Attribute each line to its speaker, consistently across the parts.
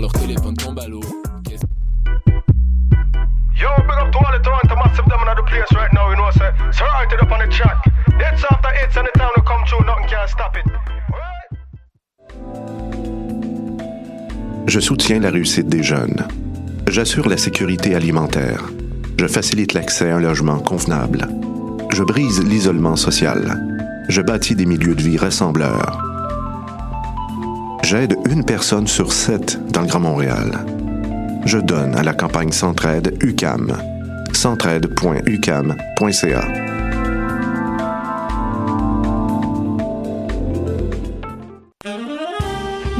Speaker 1: Leur téléphone tombe à l'eau.
Speaker 2: Yo, big up to all the Toronto massive them in the place right now, you know, say. So right it up on the track. Hits after hits and the time will come through, nothing can stop it.
Speaker 3: Je soutiens la réussite des jeunes. J'assure la sécurité alimentaire. Je facilite l'accès à un logement convenable. Je brise l'isolement social. Je bâtis des milieux de vie rassembleurs. J'aide une personne sur sept dans le Grand Montréal. Je donne à la campagne Centraide UCAM. centraide.ucam.ca.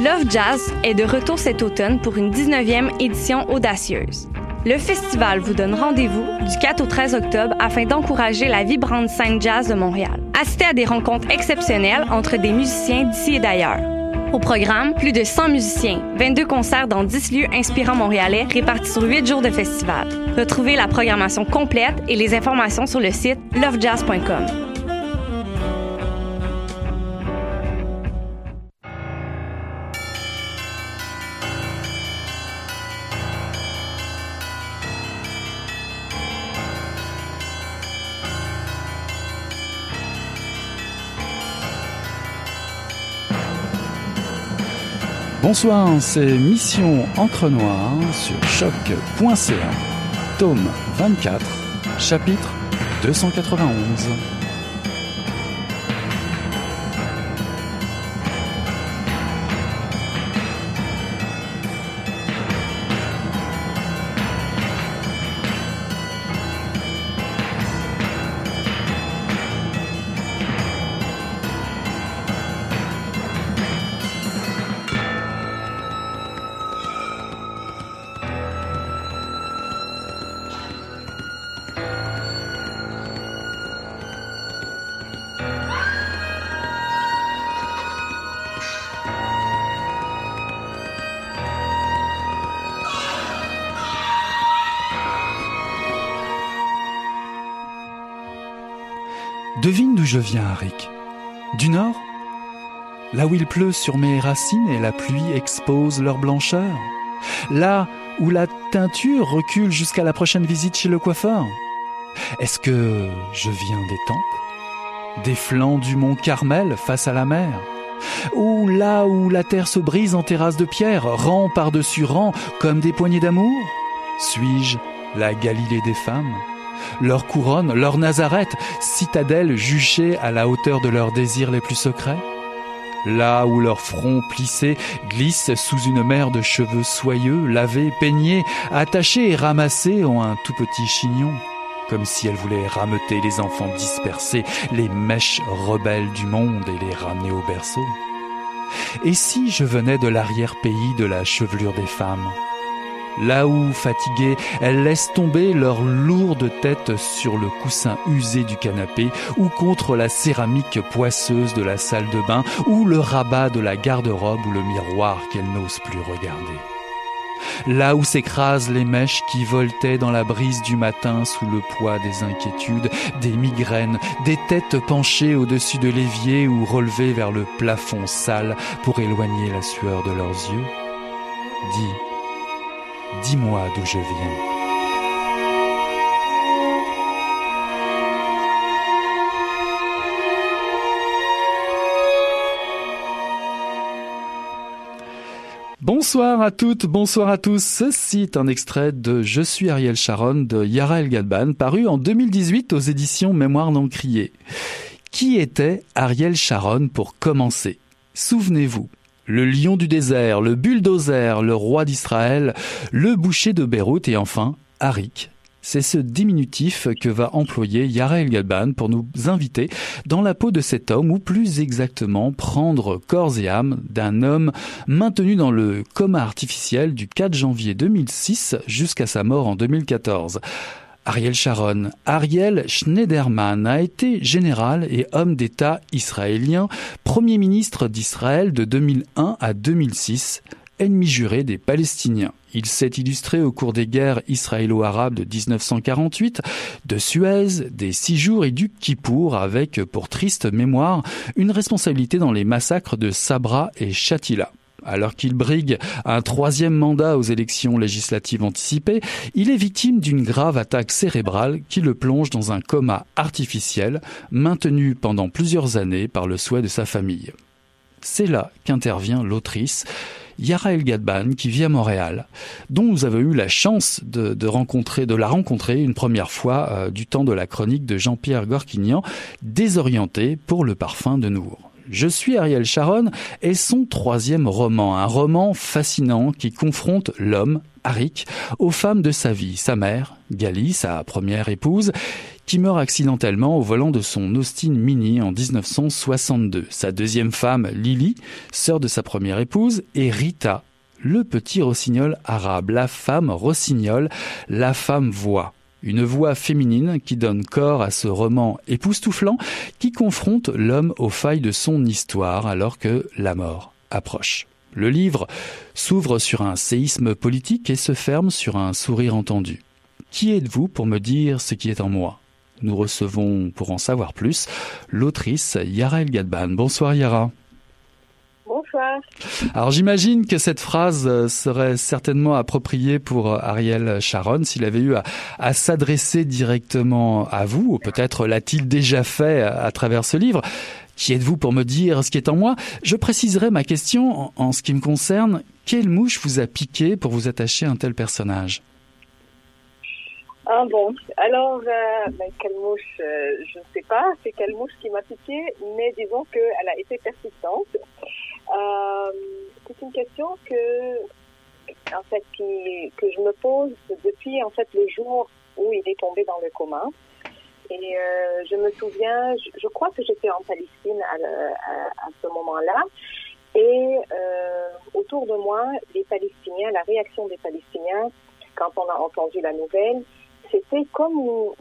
Speaker 4: Love Jazz est de retour cet automne pour une 19e édition audacieuse. Le festival vous donne rendez-vous du 4 au 13 octobre afin d'encourager la vibrante scène jazz de Montréal. Assistez à des rencontres exceptionnelles entre des musiciens d'ici et d'ailleurs. Au programme, plus de 100 musiciens, 22 concerts dans 10 lieux inspirants montréalais répartis sur 8 jours de festival. Retrouvez la programmation complète et les informations sur le site lovejazz.com.
Speaker 5: Bonsoir, c'est Mission Encre Noire sur choc.ca, tome 24, chapitre 291. Devine d'où je viens, Rick. Du nord Là où il pleut sur mes racines et la pluie expose leur blancheur. Là où la teinture recule jusqu'à la prochaine visite chez le coiffeur. Est-ce que je viens des temples? Des flancs du mont Carmel face à la mer? Ou là où la terre se brise en terrasses de pierre, rang par-dessus rang, comme des poignées d'amour? Suis-je la Galilée des femmes? Leur couronne, leur Nazareth, citadelle juchée à la hauteur de leurs désirs les plus secrets? Là où leur front plissé glisse sous une mer de cheveux soyeux, lavés, peignés, attachés et ramassés en un tout petit chignon, comme si elle voulait rameuter les enfants dispersés, les mèches rebelles du monde et les ramener au berceau. Et si je venais de l'arrière-pays de la chevelure des femmes? Là où, fatiguées, elles laissent tomber leur lourde tête sur le coussin usé du canapé, ou contre la céramique poisseuse de la salle de bain, ou le rabat de la garde-robe ou le miroir qu'elles n'osent plus regarder. Là où s'écrasent les mèches qui voltaient dans la brise du matin sous le poids des inquiétudes, des migraines, des têtes penchées au-dessus de l'évier ou relevées vers le plafond sale pour éloigner la sueur de leurs yeux. Dis, Dis-moi d'où je viens. Bonsoir à toutes, bonsoir à tous. Ceci est un extrait de Je suis Ariel Sharon de Yara El Gadban, paru en 2018 aux éditions Mémoire non criée. Qui était Ariel Sharon pour commencer? Souvenez-vous, le lion du désert, le bulldozer, le roi d'Israël, le boucher de Beyrouth et enfin Arik. C'est ce diminutif que va employer Yarel Galban pour nous inviter dans la peau de cet homme, ou plus exactement prendre corps et âme d'un homme maintenu dans le coma artificiel du 4 janvier 2006 jusqu'à sa mort en 2014. Ariel Sharon. Ariel Schneiderman a été général et homme d'État israélien, premier ministre d'Israël de 2001 à 2006, ennemi juré des Palestiniens. Il s'est illustré au cours des guerres israélo-arabes de 1948, de Suez, des Six Jours et du Kippour, avec, pour triste mémoire, une responsabilité dans les massacres de Sabra et Shatila. Alors qu'il brigue un troisième mandat aux élections législatives anticipées, il est victime d'une grave attaque cérébrale qui le plonge dans un coma artificiel, maintenu pendant plusieurs années par le souhait de sa famille. C'est là qu'intervient l'autrice, Yara El Gadban, qui vit à Montréal, dont nous avons eu la chance de, rencontrer, de la rencontrer une première fois euh, du temps de la chronique de Jean-Pierre Gorquignan, désorienté pour le parfum de Nour. Je suis Ariel Sharon et son troisième roman, un roman fascinant qui confronte l'homme, Arik, aux femmes de sa vie, sa mère, Gali, sa première épouse, qui meurt accidentellement au volant de son Austin Mini en 1962, sa deuxième femme, Lily, sœur de sa première épouse, et Rita, le petit rossignol arabe, la femme rossignol, la femme voix une voix féminine qui donne corps à ce roman époustouflant qui confronte l'homme aux failles de son histoire alors que la mort approche. Le livre s'ouvre sur un séisme politique et se ferme sur un sourire entendu. Qui êtes-vous pour me dire ce qui est en moi? Nous recevons, pour en savoir plus, l'autrice Yara El Gadban. Bonsoir Yara.
Speaker 1: Bonsoir.
Speaker 5: Alors j'imagine que cette phrase euh, serait certainement appropriée pour euh, Ariel Sharon s'il avait eu à, s'adresser directement à vous, ou peut-être l'a-t-il déjà fait à, travers ce livre. Qui êtes-vous pour me dire ce qui est en moi? Je préciserai ma question en, ce qui me concerne. Quelle mouche vous a piqué pour vous attacher à un tel personnage?
Speaker 1: Ah bon, alors, euh, ben, quelle mouche, je ne sais pas, c'est quelle mouche qui m'a piqué, mais disons qu'elle a été persistante. Euh, c'est une question que, en fait, qui, que je me pose depuis en fait le jour où il est tombé dans le coma. Et euh, je me souviens, je, crois que j'étais en Palestine à, à, ce moment-là. Et euh, autour de moi, les Palestiniens, la réaction des Palestiniens, quand on a entendu la nouvelle, c'était comme une,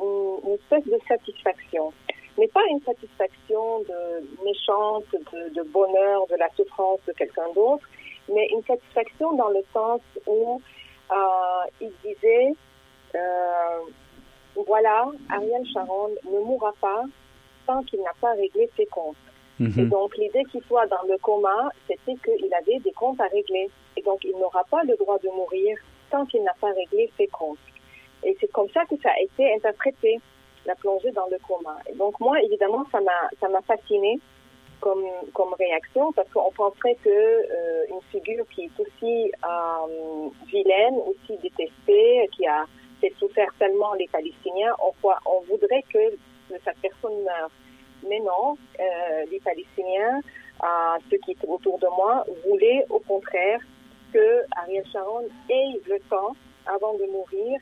Speaker 1: une, espèce de satisfaction mais pas une satisfaction de méchante, de, de bonheur, de la souffrance de quelqu'un d'autre, mais une satisfaction dans le sens où euh, il disait, euh, voilà, Ariel Sharon ne mourra pas tant qu'il n'a pas réglé ses comptes. Mhm. Et donc l'idée qu'il soit dans le coma, c'était qu'il avait des comptes à régler. Et donc il n'aura pas le droit de mourir tant qu'il n'a pas réglé ses comptes. Et c'est comme ça que ça a été interprété la plongée dans le coma. Et donc moi, évidemment, ça m'a ça m'a fasciné comme comme réaction parce qu'on penserait que euh, une figure qui est aussi euh, vilaine, aussi détestée, qui a fait souffert tellement les Palestiniens, on, on voudrait que cette personne meure. Mais non, euh, les Palestiniens, euh, ceux qui étaient autour de moi, voulaient au contraire que Ariel Sharon ait le temps, avant de mourir,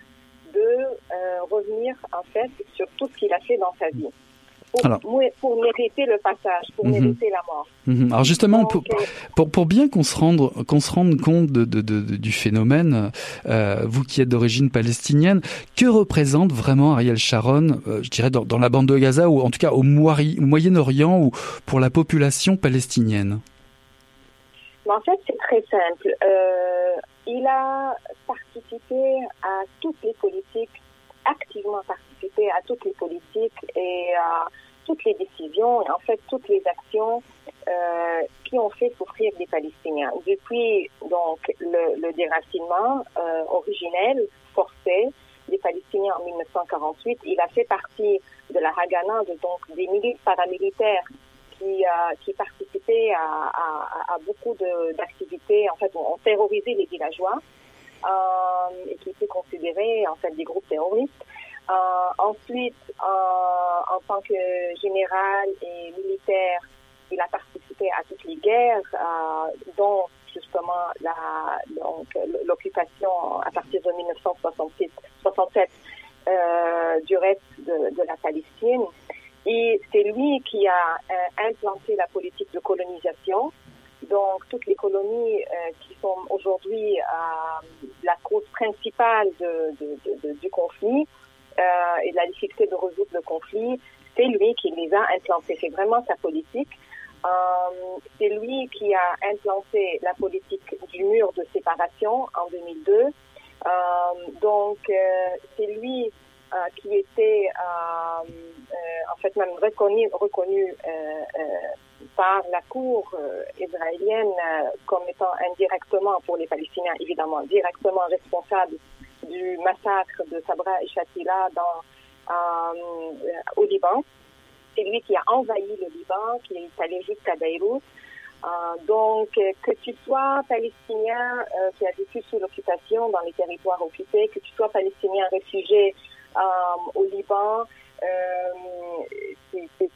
Speaker 1: de euh, revenir en fait sur tout ce qu'il a fait dans sa vie. Pour, pour mériter le passage, pour mhm. mériter la mort.
Speaker 5: Mhm. Alors justement, pour, euh, pour, pour, bien qu'on se rende qu'on se rende compte de, de, de, du phénomène, euh, vous qui êtes d'origine palestinienne, que représente vraiment Ariel Sharon, euh, je dirais dans, dans, la bande de Gaza ou en tout cas au Moyen-Orient ou pour la population palestinienne?
Speaker 1: En fait, c'est très simple. Euh, il a participé à toutes les politiques, activement participé à toutes les politiques et à toutes les décisions et en fait toutes les actions euh, qui ont fait souffrir les Palestiniens. Depuis donc le, déracinement euh, originel forcé des Palestiniens en 1948, il a fait partie de la Haganah, de, donc des milices paramilitaires qui, euh, qui participaient à, à, à beaucoup d'activités, en fait, ont terrorisé les villageois et qui étaient considérés en fait des groupes terroristes. Euh, ensuite, euh, en tant que général et militaire, il a participé à toutes les guerres, euh, dont justement la donc l'occupation à partir de 1967 67 euh, du reste de, de la Palestine. Et c'est lui qui a euh, implanté la politique de colonisation. Donc, toutes les colonies euh, qui sont aujourd'hui euh, la cause principale du conflit et de la difficulté de résoudre le conflit, c'est lui qui les a implantées. C'est vraiment sa politique. c'est lui qui a implanté la politique du mur de séparation en 2002. donc, c'est lui euh, qui était euh, euh, en fait même reconnu par la Cour israélienne comme étant indirectement pour les Palestiniens, évidemment, directement responsable du massacre de Sabra et Shatila dans, au Liban. C'est lui qui a envahi le Liban, qui est allé jusqu'à Beyrouth. donc, que tu sois palestinien qui a vécu sous l'occupation dans les territoires occupés, que tu sois palestinien réfugié au Liban,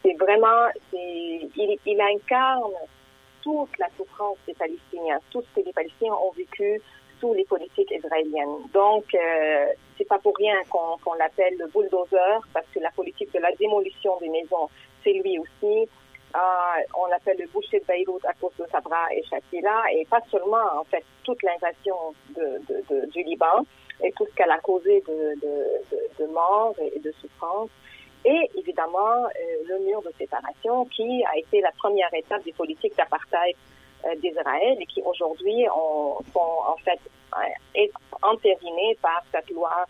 Speaker 1: c'est vraiment, il, il incarne toute la souffrance des Palestiniens, tout ce que les Palestiniens ont vécu sous les politiques israéliennes. Donc, euh, c'est pas pour rien qu'on l'appelle le bulldozer, parce que la politique de la démolition des maisons, c'est lui aussi. Euh, on l'appelle le boucher de Beyrouth à cause de Sabra et Shatila, et pas seulement, en fait, toute l'invasion de, de, de, du Liban et tout ce qu'elle a causé de, morts et de souffrances. Et évidemment, euh, le mur de séparation qui a été la première étape des politiques d'apartheid euh, d'Israël et qui aujourd'hui sont en fait euh, entérinées par cette loi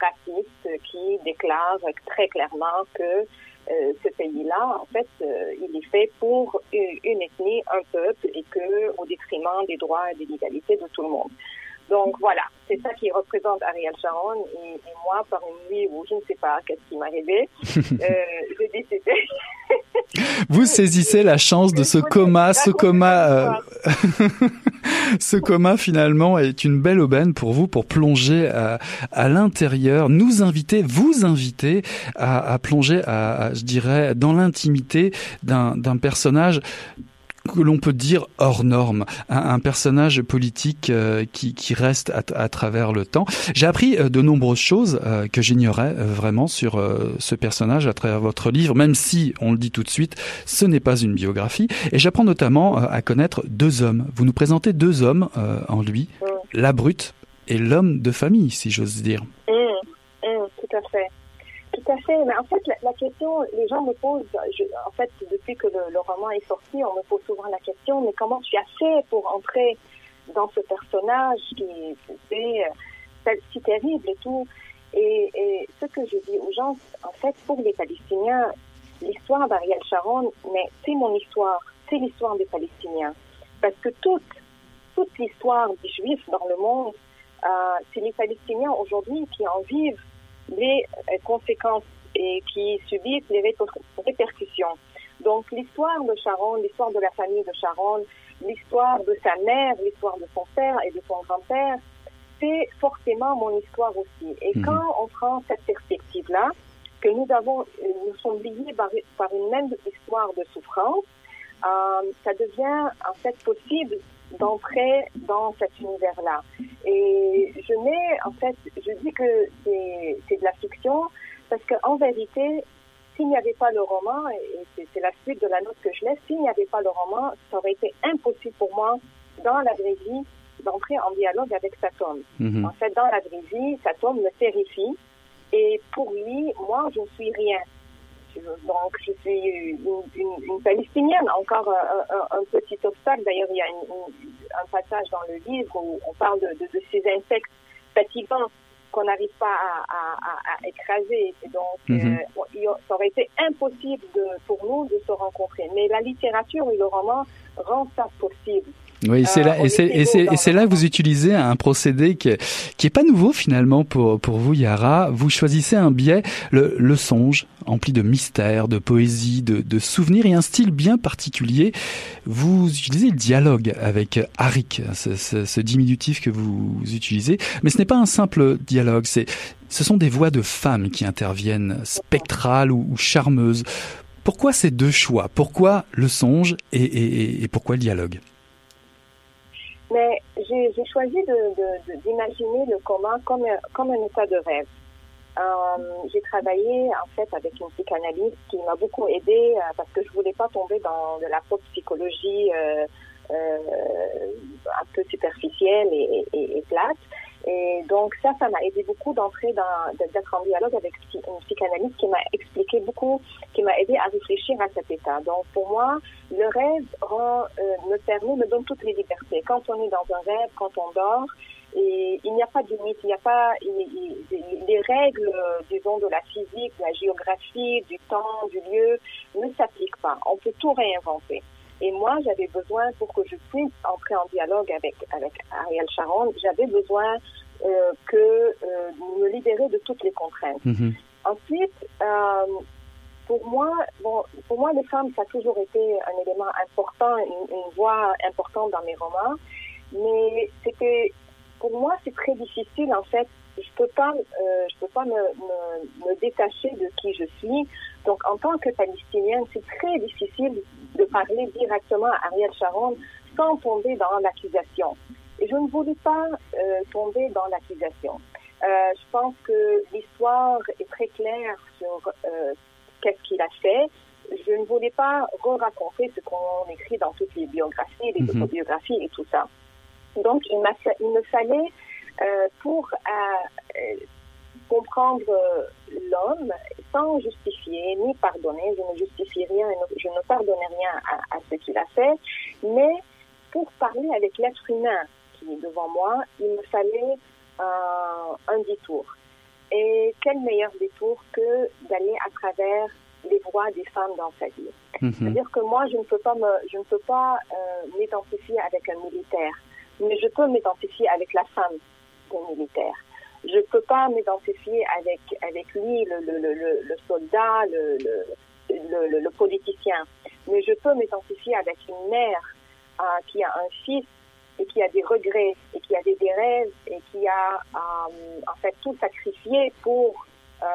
Speaker 1: raciste qui déclare très clairement que ce pays-là, en fait, il est fait pour une, ethnie, un peuple, et que au détriment des droits et des légalités de tout le monde. Donc voilà, c'est ça qui représente Ariel Sharon. Et, moi, par une nuit où je ne sais pas qu'est-ce qui m'est arrivé, euh, j'ai décidé.
Speaker 5: Vous saisissez la chance de ce coma, ce coma. Euh, ce coma finalement est une belle aubaine pour vous pour plonger à, à l'intérieur, nous inviter, vous inviter à, à plonger, à, je dirais, dans l'intimité d'un personnage que l'on peut dire hors norme, un, personnage politique euh, qui, qui, reste à, travers le temps. J'ai appris euh, de nombreuses choses euh, que j'ignorais vraiment sur ce personnage à travers votre livre, même si, on le dit tout de suite, ce n'est pas une biographie. Et j'apprends notamment à connaître deux hommes. Vous nous présentez deux hommes en lui, la brute et l'homme de famille, si j'ose dire.
Speaker 1: Mmh, mmh, tout à fait. Tout à fait. Mais en fait, la, question, les gens me posent, en fait, depuis que le, roman est sorti, on me pose souvent la question, mais comment tu as fait pour entrer dans ce personnage qui est euh, si terrible et tout et, et, ce que je dis aux gens, en fait, pour les Palestiniens, l'histoire d'Ariel Sharon, mais c'est mon histoire, c'est l'histoire des Palestiniens. Parce que toute, toute l'histoire des Juifs dans le monde, euh, c'est les Palestiniens aujourd'hui qui en vivent les euh, conséquences et qui subissent les répercussions. Donc l'histoire de Sharon, l'histoire de la famille de Sharon, l'histoire de sa mère, l'histoire de son père et de son grand-père, c'est forcément mon histoire aussi. Et mhm. quand on prend cette perspective-là, que nous avons, nous sommes liés par, par une même histoire de souffrance, euh, ça devient en fait possible d'entrer dans cet univers-là. Et je mets, en fait, je dis que c'est de la fiction parce qu'en vérité, s'il n'y avait pas le roman, et c'est la suite de la note que je laisse, s'il n'y avait pas le roman, ça aurait été impossible pour moi, dans la vraie vie, d'entrer en dialogue avec homme. Mhm. En fait, dans la vraie vie, homme me terrifie. Et pour lui, moi, je ne suis rien. Donc, je suis une, une, Palestinienne. Encore un, un, petit obstacle. D'ailleurs, il y a un passage dans le livre où on parle de, de, ces insectes fatigants qu'on n'arrive pas à, à, écraser. donc, mhm. euh, ça aurait été impossible de, pour nous de se rencontrer. Mais la littérature et le roman rend ça possible.
Speaker 5: Oui, c'est là, et c'est, là que vous utilisez un procédé qui, qui est pas nouveau finalement pour, pour vous, Yara. Vous choisissez un biais, le, le songe, empli de mystère, de poésie, de, de souvenirs et un style bien particulier. Vous utilisez le dialogue avec Arik, ce, ce, ce diminutif que vous utilisez. Mais ce n'est pas un simple dialogue, c'est, ce sont des voix de femmes qui interviennent, spectrales ou, ou charmeuses. Pourquoi ces deux choix? Pourquoi le songe et, et, et pourquoi le dialogue?
Speaker 1: Mais j'ai choisi d'imaginer le coma comme, comme un état de rêve. Euh, j'ai travaillé en fait avec une psychanalyste qui m'a beaucoup aidée euh, parce que je voulais pas tomber dans de la psychologie euh, un peu superficielle et plate. Et donc ça, ça m'a aidé beaucoup d'entrer dans, d'être en dialogue avec une psychanalyste qui m'a expliqué beaucoup, qui m'a aidé à réfléchir à cet état. Donc pour moi, le rêve rend, euh, me permet, me donne toutes les libertés. Quand on est dans un rêve, quand on dort, Et il n'y a pas de limite, il n'y a pas les règles, disons, de la physique, de la géographie, du temps, du lieu, ne s'appliquent pas. On peut tout réinventer. Et moi, j'avais besoin, pour que je puisse entrer en dialogue avec, avec Ariel Sharon, j'avais besoin euh, que euh, me libérer de toutes les contraintes.
Speaker 5: Mhm.
Speaker 1: Ensuite, euh, pour moi, bon, pour moi, les femmes, ça a toujours été un élément important, une, une voix importante dans mes romans. Mais c'était, pour moi, c'est très difficile en fait. Je peux pas, euh, je peux pas me, me, me, détacher de qui je suis. Donc, en tant que palestinienne, c'est très difficile de parler directement à Ariel Sharon sans tomber dans l'accusation. Et je ne voulais pas euh, tomber dans l'accusation. Euh, je pense que l'histoire est très claire sur euh, qu'est-ce qu'il a fait. Je ne voulais pas re-raconter ce qu'on écrit dans toutes les biographies, les
Speaker 5: Mhm.
Speaker 1: autobiographies et tout ça. Donc, il, il me fallait, euh, pour euh, comprendre euh, l'homme, sans justifier ni pardonner, je ne justifie rien, je ne pardonne rien à, à ce qu'il a fait, mais pour parler avec l'être humain qui est devant moi, il me fallait euh, un détour. Et quel meilleur détour que d'aller à travers les voix des femmes dans sa vie.
Speaker 5: Mhm.
Speaker 1: C'est-à-dire que moi, je ne peux pas me, je ne peux pas euh, m'identifier avec un militaire, mais je peux m'identifier avec la femme d'un militaire. Je ne peux pas m'identifier avec avec lui, le, le, le, le- le soldat, le, le, le, politicien, mais je peux m'identifier avec une mère euh, qui a un fils et qui a des regrets et qui a des, des rêves et qui a euh, en fait tout sacrifié pour euh,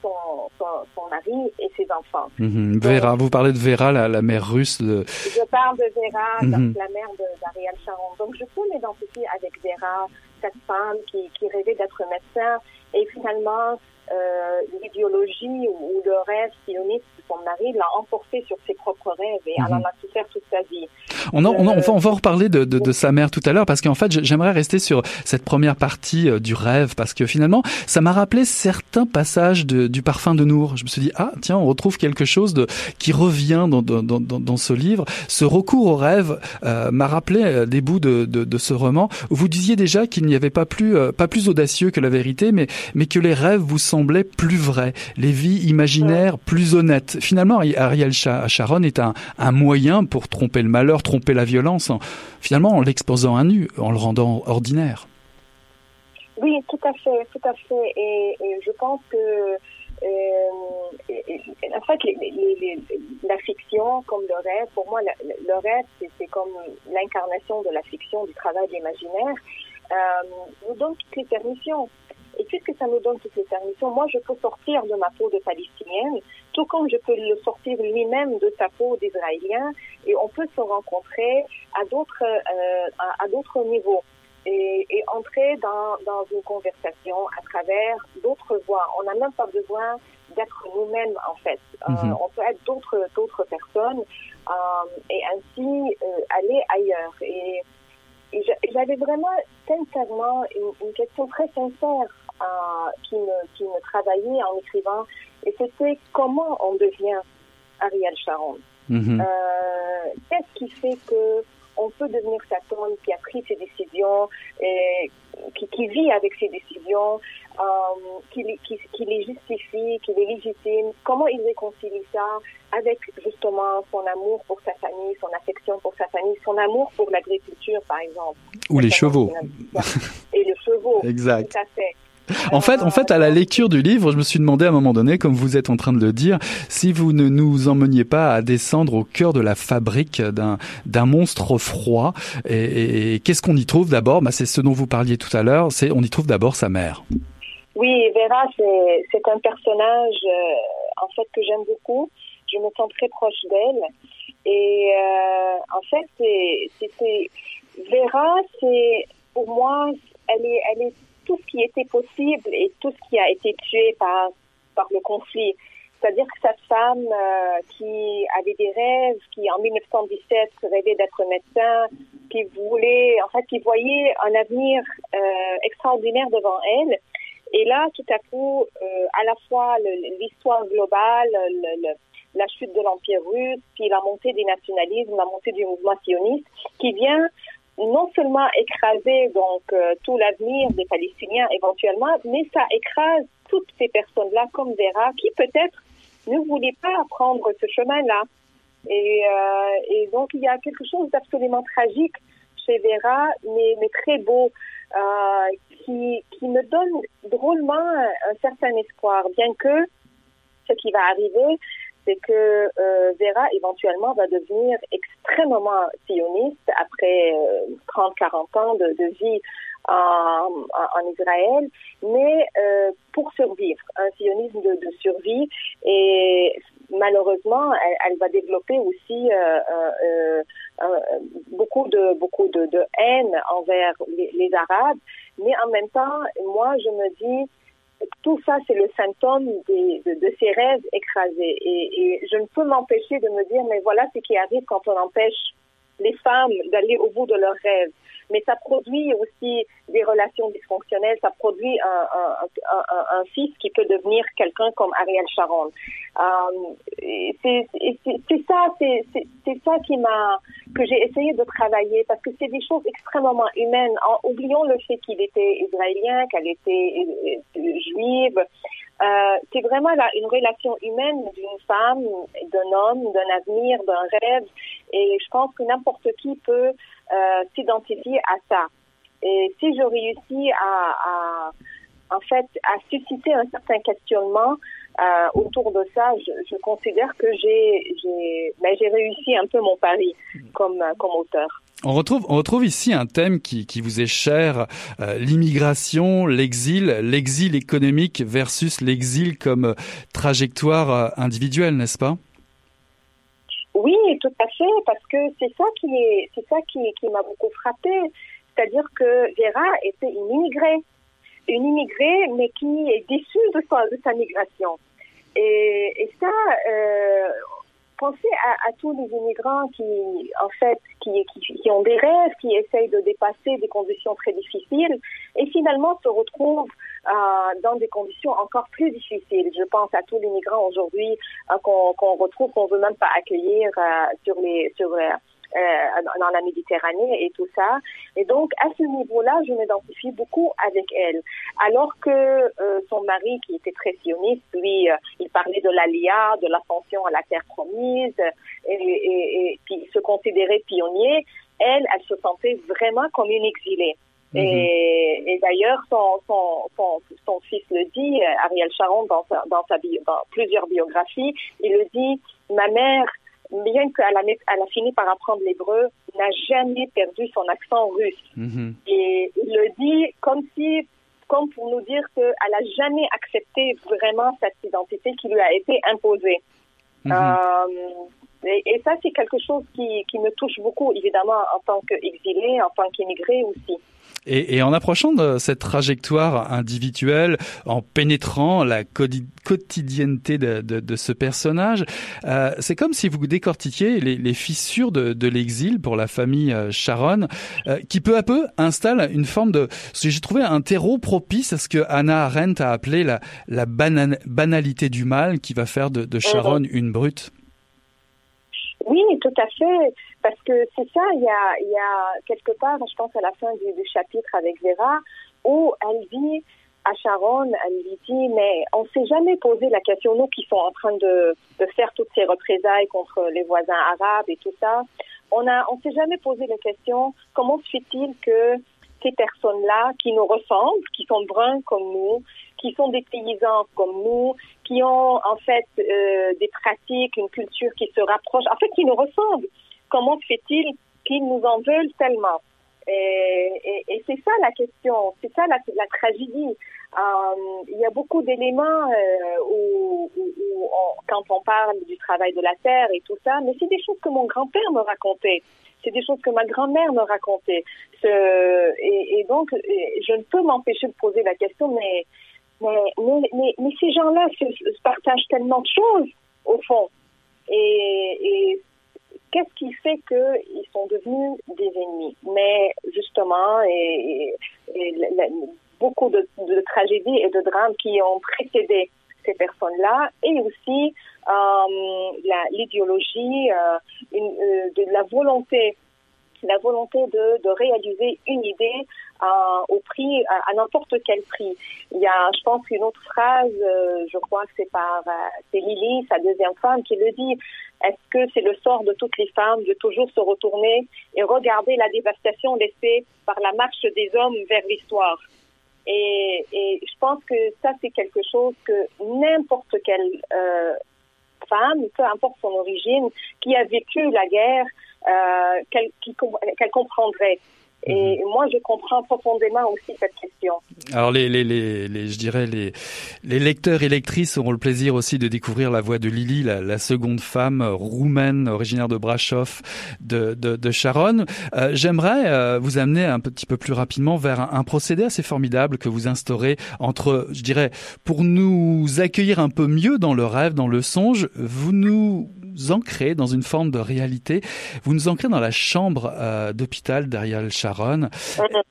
Speaker 1: son, son, son mari et ses enfants.
Speaker 5: Mhm. Vera, vous parlez de Vera, la, la mère russe. de-
Speaker 1: Je parle de Vera,
Speaker 5: Mhm.
Speaker 1: la mère de- d'Ariel Sharon. Donc, je peux m'identifier avec Vera, cette femme qui, qui rêvait d'être médecin. Et finalement, euh, l'idéologie ou, ou le rêve sioniste de son mari l'a emporté sur ses propres rêves et elle en a souffert toute sa vie.
Speaker 5: On, en- on, en- on va,
Speaker 1: Euh,
Speaker 5: on va en reparler de, de, de sa mère tout à l'heure parce qu'en fait j'aimerais rester sur cette première partie euh, du rêve parce que finalement ça m'a rappelé certains passages de, du parfum de Nour. Je me suis dit ah tiens on retrouve quelque chose de qui revient dans, dans, dans, dans ce livre. Ce recours au rêve euh, m'a rappelé euh, des bouts de, de, de ce roman vous disiez déjà qu'il n'y avait pas plus euh, pas plus audacieux que la vérité mais mais que les rêves vous semblaient plus vrais, les vies imaginaires plus honnêtes. Finalement Ariel Sha- Sharon est un, un moyen pour tromper le malheur, tromper la violence, en- finalement en l'exposant à nu, en le rendant ordinaire.
Speaker 1: Oui, tout à fait, tout à fait. Et, et je pense que, euh, et- et- en fait, les, les- les- la fiction, comme le rêve, pour moi, la- le, rêve, c'est c'est comme l'incarnation de la fiction, du travail de l'imaginaire, euh, nous donne toutes les permissions. Et puisque ça nous donne toutes les permissions, moi, je peux sortir de ma peau de palestinienne, tout comme je peux le sortir lui-même de sa peau d'israélien, et on peut se rencontrer à d'autres euh, à, à d'autres niveaux et, et entrer dans, dans une conversation à travers d'autres voix. On n'a même pas besoin d'être nous-mêmes en fait. Euh,
Speaker 5: Mhm.
Speaker 1: on peut être d'autres d'autres personnes euh, et ainsi aller ailleurs. Et, et j'a- j'avais vraiment sincèrement une, une question très sincère euh, qui me qui me travaillait en écrivant. Et c'était comment on devient Ariel Sharon.
Speaker 5: Mhm.
Speaker 1: Euh, Qu'est-ce qui fait que on peut devenir cet homme qui a pris ses décisions, et qui, qui vit avec ses décisions, euh, qui, les- qui, qui les justifie, qui les légitime? Comment il réconcilie ça avec justement son amour pour sa famille, son affection pour sa famille, son amour pour l'agriculture, par exemple?
Speaker 5: Ou les chevaux.
Speaker 1: Et les chevaux.
Speaker 5: Exact.
Speaker 1: Tout à fait.
Speaker 5: En fait, en fait, à la lecture du livre, je me suis demandé à un moment donné, comme vous êtes en train de le dire, si vous ne nous emmeniez pas à descendre au cœur de la fabrique d'un monstre froid. Et, qu'est-ce qu'on y trouve d'abord? Bah, C'est ce dont vous parliez tout à l'heure. C'est on y trouve d'abord sa mère.
Speaker 1: Oui, Vera, c'est un personnage euh, en fait que j'aime beaucoup. Je me sens très proche d'elle. Et euh, en fait, c'est- Vera, c'est pour moi, elle est elle est tout ce qui était possible et tout ce qui a été tué par par le conflit. C'est-à-dire que cette femme euh, qui avait des rêves, qui en 1917 rêvait d'être médecin, qui voulait, en fait, qui voyait un avenir euh, extraordinaire devant elle. Et là, tout à coup, euh, à la fois l'histoire globale, le- le- la chute de l'Empire russe, puis la montée des nationalismes, la montée du mouvement sioniste, qui vient non seulement écraser donc euh, tout l'avenir des Palestiniens éventuellement, mais ça écrase toutes ces personnes-là comme Vera qui peut-être ne voulaient pas prendre ce chemin-là. Et, euh, et donc il y a quelque chose d'absolument tragique chez Vera, mais, mais très beau, euh, qui, qui me donne drôlement un certain espoir, bien que ce qui va arriver, c'est que euh, Vera éventuellement va devenir extrêmement sioniste après 30-40 euh, ans de, vie en, Israël, mais euh, pour survivre, un sionisme de, survie. Et malheureusement, elle, va développer aussi euh, beaucoup de beaucoup de, haine envers les, Arabes. Mais en même temps, moi, je me dis tout ça, c'est le symptôme de, de, ces rêves écrasés. Et, je ne peux m'empêcher de me dire, mais voilà ce qui arrive quand on empêche les femmes d'aller au bout de leurs rêves mais ça produit aussi des relations dysfonctionnelles, ça produit un fils qui peut devenir quelqu'un comme Ariel Sharon. Euh, c'est ça, c'est ça qui m'a que j'ai essayé de travailler parce que c'est des choses extrêmement humaines. En, oublions le fait qu'il était israélien, qu'elle était euh, juive. Euh, c'est vraiment là une relation humaine d'une femme, d'un homme, d'un avenir, d'un rêve. Et je pense que n'importe qui peut euh, s'identifier à ça. Et si je réussis à, à, en fait, à susciter un certain questionnement euh, autour de ça, je, je considère que j'ai j'ai ben, j'ai réussi un peu mon pari comme comme auteur.
Speaker 5: On retrouve, on retrouve ici un thème qui, qui vous est cher, euh, l'immigration, l'exil, l'exil économique versus l'exil comme trajectoire euh, individuelle, n'est-ce pas?
Speaker 1: Oui, tout à fait, parce que c'est ça qui est, c'est ça qui, qui m'a beaucoup frappé, c'est-à-dire que Vera était une immigrée, une immigrée, mais qui est déçue de sa, migration. Et, ça, euh, pensez à, tous les immigrants qui, en fait, qui, ont des rêves, qui essayent de dépasser des conditions très difficiles et finalement se retrouvent euh, dans des conditions encore plus difficiles. Je pense à tous les migrants aujourd'hui euh, qu'on qu retrouve, qu'on veut même pas accueillir euh, sur les sur dans la Méditerranée et tout ça. Et donc, à ce niveau-là, je m'identifie beaucoup avec elle. Alors que euh, son mari, qui était très sioniste, lui, euh, il parlait de l'Alia, de l'ascension à la terre promise, et, et, et puis se considérait pionnier. Elle, elle se sentait vraiment comme une exilée. Mm -hmm. Et, et d'ailleurs, son, son, son, son, fils le dit, Ariel Sharon, dans, sa, dans, sa bio, dans plusieurs biographies, il le dit, ma mère bien qu'elle a, fini par apprendre l'hébreu, n'a jamais perdu son accent russe. Mm -hmm. Et il le dit comme si, comme pour nous dire qu'elle n'a jamais accepté vraiment cette identité qui lui a été imposée. Mm -hmm. euh, et, et, ça, c'est quelque chose qui, qui me touche beaucoup, évidemment, en tant qu'exilé, en tant qu'immigré aussi.
Speaker 5: Et, et, en approchant de cette trajectoire individuelle, en pénétrant la quotidienneté de, de, de ce personnage, euh, c'est comme si vous décortiquiez les, les fissures de, de l'exil pour la famille euh, Sharon, euh, qui peu à peu installe une forme de... J'ai trouvé un terreau propice à ce que Hannah Arendt a appelé la, la banal, banalité du mal qui va faire de, de Sharon une brute.
Speaker 1: Oui, tout à fait. Parce que c'est ça, il y a, y a quelque part, je pense à la fin du, du chapitre avec Vera, où elle dit à Sharon, elle lui dit, mais on s'est jamais posé la question, nous qui sommes en train de, de faire toutes ces représailles contre les voisins arabes et tout ça, on a, on s'est jamais posé la question, comment se fait-il que ces personnes-là qui nous ressemblent, qui sont bruns comme nous, qui sont des paysans comme nous, qui ont en fait euh, des pratiques, une culture qui se rapproche, en fait qui nous ressemblent. Comment fait-il qu'ils nous en veulent tellement? Et, et, et c'est ça la question, c'est ça la, la tragédie. Euh, il y a beaucoup d'éléments euh, où, où, où quand on parle du travail de la terre et tout ça, mais c'est des choses que mon grand-père me racontait c'est des choses que ma grand-mère me racontait. Ce, et, et, donc, et je ne peux m'empêcher de poser la question, mais, mais, mais, mais, mais ces gens-là se, se, partagent tellement de choses, au fond. Et, et qu'est-ce qui fait qu'ils sont devenus des ennemis? Mais justement, et, et la, beaucoup de, de, tragédies et de drames qui ont précédé ces personnes-là, et aussi euh, l'idéologie, euh, euh, de la volonté la volonté de, de réaliser une idée au prix, à, n'importe quel prix. Il y a, je pense, une autre phrase, euh, je crois que c'est par, euh, Lily, sa deuxième femme, qui le dit. Est-ce que c'est le sort de toutes les femmes de toujours se retourner et regarder la dévastation laissée par la marche des hommes vers l'histoire? Et, et, je pense que ça, c'est quelque chose que n'importe quelle euh, femme, peu importe son origine, qui a vécu la guerre, euh, qu'elle comprendrait. Et mhm. moi, je comprends profondément aussi cette question.
Speaker 5: Alors, les, les, les, les je dirais, les, les lecteurs et lectrices auront le plaisir aussi de découvrir la voix de Lily, la, la seconde femme roumaine originaire de Brasov, de, de, de Sharon. Euh, J'aimerais euh, vous amener un petit peu plus rapidement vers un, un, procédé assez formidable que vous instaurez entre, je dirais, pour nous accueillir un peu mieux dans le rêve, dans le songe, vous nous ancrez dans une forme de réalité. Vous nous ancrez dans la chambre euh, d'hôpital d'Ariel Sharon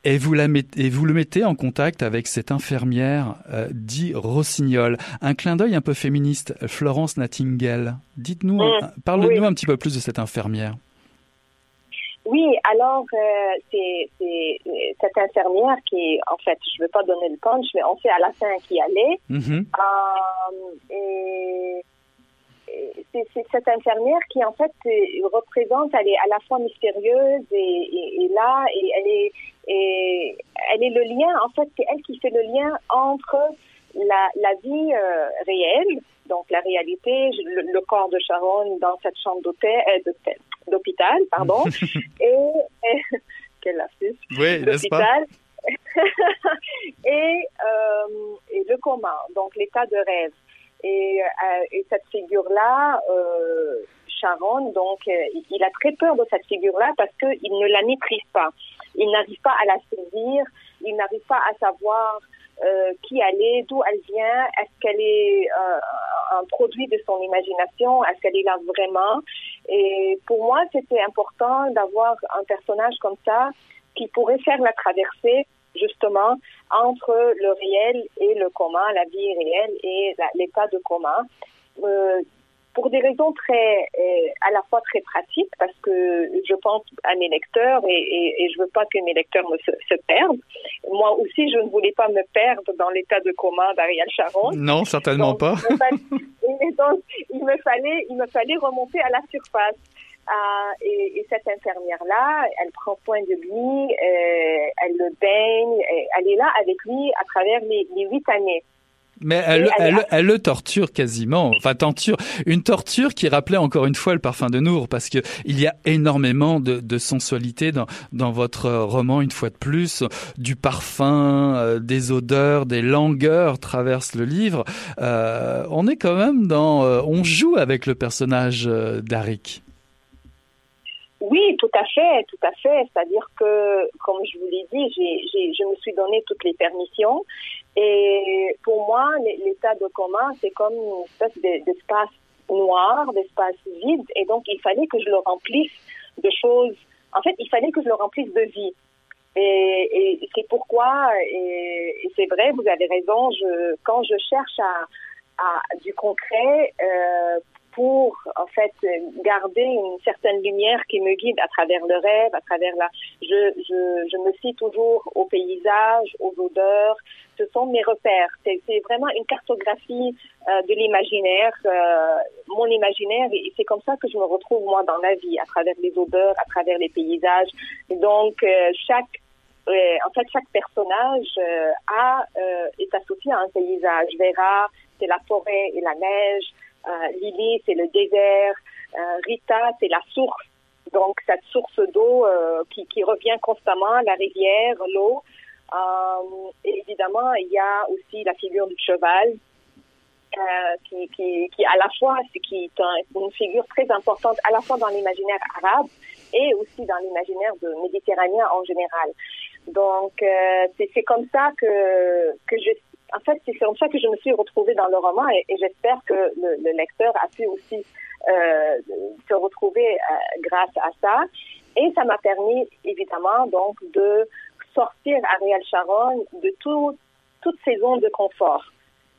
Speaker 5: et vous, la mettez, et vous le mettez en contact avec cette infirmière euh, dit Rossignol. Un clin d'œil un peu féministe, Florence Nightingale. Dites-nous, parlez-nous un petit peu plus de cette infirmière.
Speaker 1: Oui, alors euh, c'est cette infirmière qui, en fait, je ne veux pas donner le punch, mais on sait à la fin qui allait. Mm-hmm. euh, et c'est cette infirmière qui en fait représente, elle est à la fois mystérieuse et, là, et elle est, et elle est le lien, en fait, c'est elle qui fait le lien entre la, la vie euh, réelle, donc la réalité, le, corps de Sharon dans cette chambre d'hôtel, euh, d'hôpital, pardon, et, et
Speaker 5: oui, d'hôpital.
Speaker 1: et, euh, et le coma, donc l'état de rêve. Et, euh, et cette figure-là, euh, Sharon, donc, euh, il a très peur de cette figure-là parce qu'il ne la maîtrise pas. Il n'arrive pas à la saisir, il n'arrive pas à savoir euh, qui elle est, d'où elle vient, est-ce qu'elle est, euh, un produit de son imagination, est-ce qu'elle est là vraiment? Et pour moi, c'était important d'avoir un personnage comme ça qui pourrait faire la traversée justement entre le réel et le commun, la vie réelle et l'état de commun. Euh, pour des raisons très, euh, à la fois très pratiques, parce que je pense à mes lecteurs et, et, et je veux pas que mes lecteurs me se, se, perdent. Moi aussi, je ne voulais pas me perdre dans l'état de commun d'Ariel Sharon.
Speaker 5: Non, certainement pas.
Speaker 1: donc, il me fallait, il me fallait remonter à la surface. Euh, et, et, cette infirmière-là, elle prend soin de lui, euh, elle le baigne, elle est là avec lui à travers les, les huit années.
Speaker 5: Mais elle, elle, elle, le torture quasiment, enfin torture, une torture qui rappelait encore une fois le parfum de Nour, parce que il y a énormément de, de sensualité dans, dans votre roman, une fois de plus, du parfum, euh, des odeurs, des langueurs traversent le livre. Euh, on est quand même dans, euh, on joue avec le personnage d'Arik.
Speaker 1: Oui, tout à fait, tout à fait. C'est-à-dire que, comme je vous l'ai dit, j'ai, je me suis donné toutes les permissions. Et pour moi, l'état de coma, c'est comme une espèce d'espace noir, d'espace vide. Et donc, il fallait que je le remplisse de choses. En fait, il fallait que je le remplisse de vie. Et, c'est pourquoi, et, c'est vrai, vous avez raison, quand je cherche à, à du concret euh, pour en fait garder une certaine lumière qui me guide à travers le rêve, à travers la. Je, je, je me fie toujours aux paysages, aux odeurs. Ce sont mes repères. C'est vraiment une cartographie euh, de l'imaginaire, euh, mon imaginaire, et c'est comme ça que je me retrouve moi dans la vie, à travers les odeurs, à travers les paysages. donc euh, chaque en fait, chaque personnage a est associé à un paysage. Vera, c'est la forêt et la neige. Euh, Lily, c'est le désert. Euh, Rita, c'est la source. Donc, cette source d'eau euh, qui, revient constamment, la rivière, l'eau. et évidemment, il y a aussi la figure du cheval, qui, à la fois, qui est une figure très importante à la fois dans l'imaginaire arabe et aussi dans l'imaginaire méditerranéen en général. Donc, c'est comme ça que, que je en fait, c'est comme ça que je me suis retrouvée dans le roman et, j'espère que le, lecteur a pu aussi euh, se retrouver euh, grâce à ça. Et ça m'a permis, évidemment, donc, de sortir Ariel Sharon de tout, toutes ces zones de confort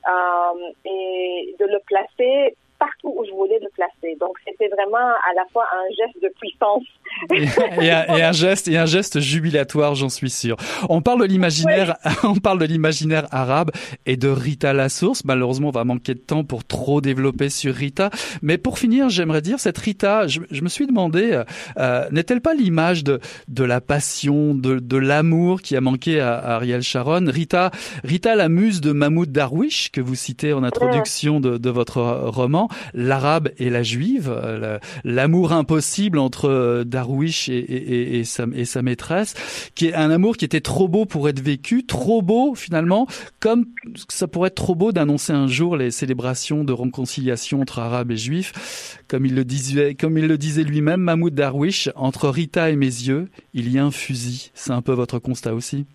Speaker 1: euh, et de le placer partout où je voulais le placer. Donc, c'était vraiment à la fois un geste de puissance
Speaker 5: et, un, geste et un geste jubilatoire, j'en suis sûr. On parle de l'imaginaire, on parle de l'imaginaire arabe et de Rita la source. Malheureusement, on va manquer de temps pour trop développer sur Rita. Mais pour finir, j'aimerais dire cette Rita, je, me suis demandé, euh, euh, n'est-elle pas l'image de de la passion, de, de l'amour qui a manqué à, Ariel Sharon? Rita, Rita la muse de Mahmoud Darwish que vous citez en introduction de, de votre roman, l'arabe et la juive, euh, l'amour impossible entre Darwish et, sa, maîtresse, qui est un amour qui était trop beau pour être vécu, trop beau finalement, comme ça pourrait être trop beau d'annoncer un jour les célébrations de réconciliation entre arabes et juifs, comme il le disait, disait lui-même, Mahmoud Darwish, entre Rita et mes yeux, il y a un fusil. C'est un peu votre constat aussi?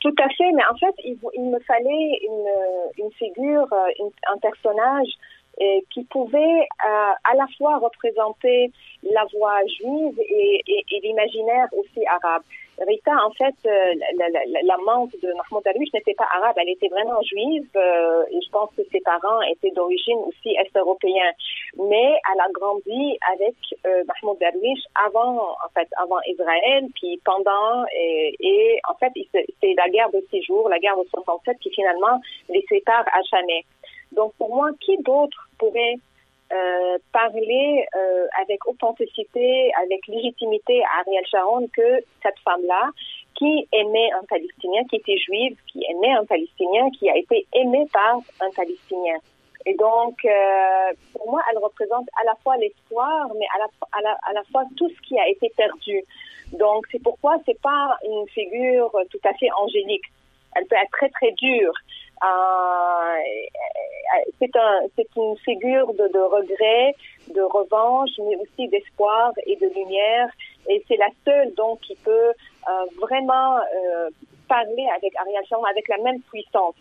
Speaker 1: Tout à fait, mais en fait, il, me fallait une, une figure, un personnage qui pouvait euh, à la fois représenter la voix juive et, et, et l'imaginaire aussi arabe. Rita, en fait, euh, l'amante de Mahmoud Darwish n'était pas arabe, elle était vraiment juive euh, je pense que ses parents étaient d'origine aussi est-européenne. Mais elle a grandi avec euh, Mahmoud Darwish avant, en fait, avant Israël, puis pendant et, et en fait, c'est la guerre de six jours, la guerre de 67 qui finalement les sépare à jamais. Donc pour moi, qui d'autre pourrait euh, parler euh, avec authenticité, avec légitimité à Ariel Sharon que cette femme-là qui aimait un Palestinien, qui était juive, qui aimait un Palestinien, qui a été aimé par un Palestinien. Et donc, euh, pour moi, elle représente à la fois l'espoir, mais à la, à, la, à la fois tout ce qui a été perdu. Donc, c'est pourquoi c'est pas une figure tout à fait angélique. Elle peut être très, très dure. Euh, c'est un, c'est une figure de, regret, de revanche, mais aussi d'espoir et de lumière. Et c'est la seule donc qui peut euh, vraiment euh, parler avec Ariel Sharon avec la même puissance.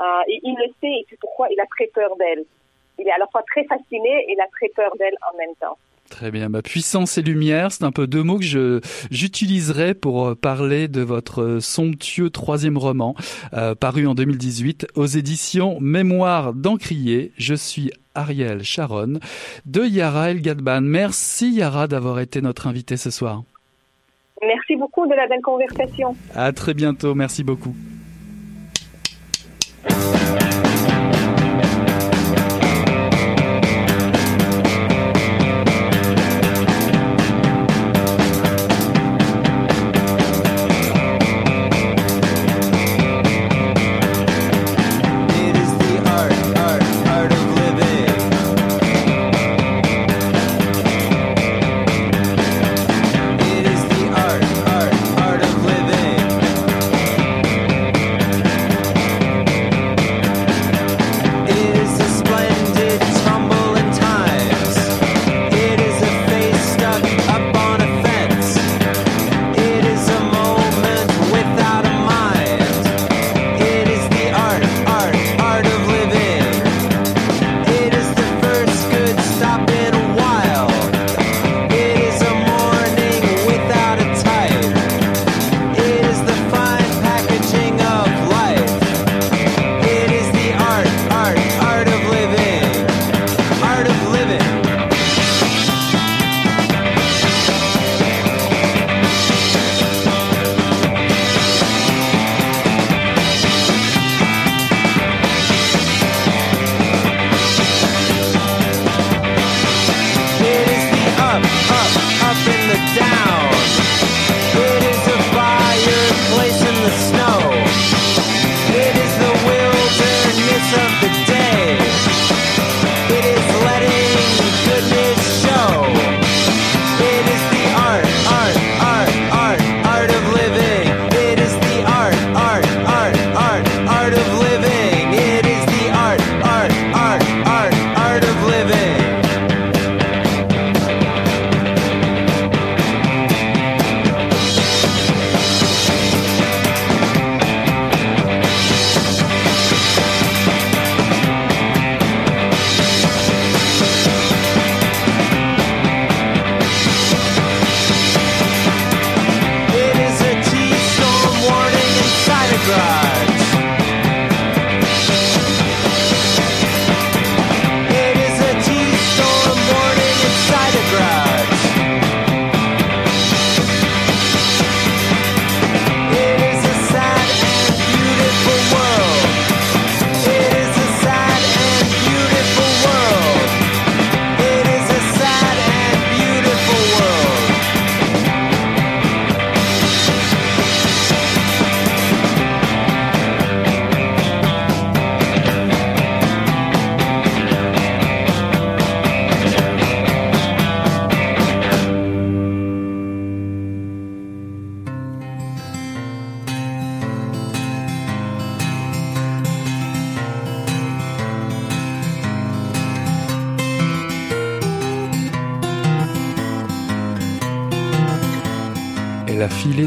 Speaker 1: Euh, et il le sait et c'est pourquoi il a très peur d'elle. Il est à la fois très fasciné et il a très peur d'elle en même temps.
Speaker 5: Très bien. Bah, puissance et lumière, c'est un peu deux mots que je j'utiliserai pour euh, parler de votre euh, somptueux troisième roman, euh, paru en 2018 aux éditions Mémoire d'Encrier. Je suis Ariel Sharon de Yara El Gadban. Merci Yara d'avoir été notre invitée ce soir.
Speaker 1: Merci beaucoup de la belle conversation.
Speaker 5: À très bientôt. Merci beaucoup.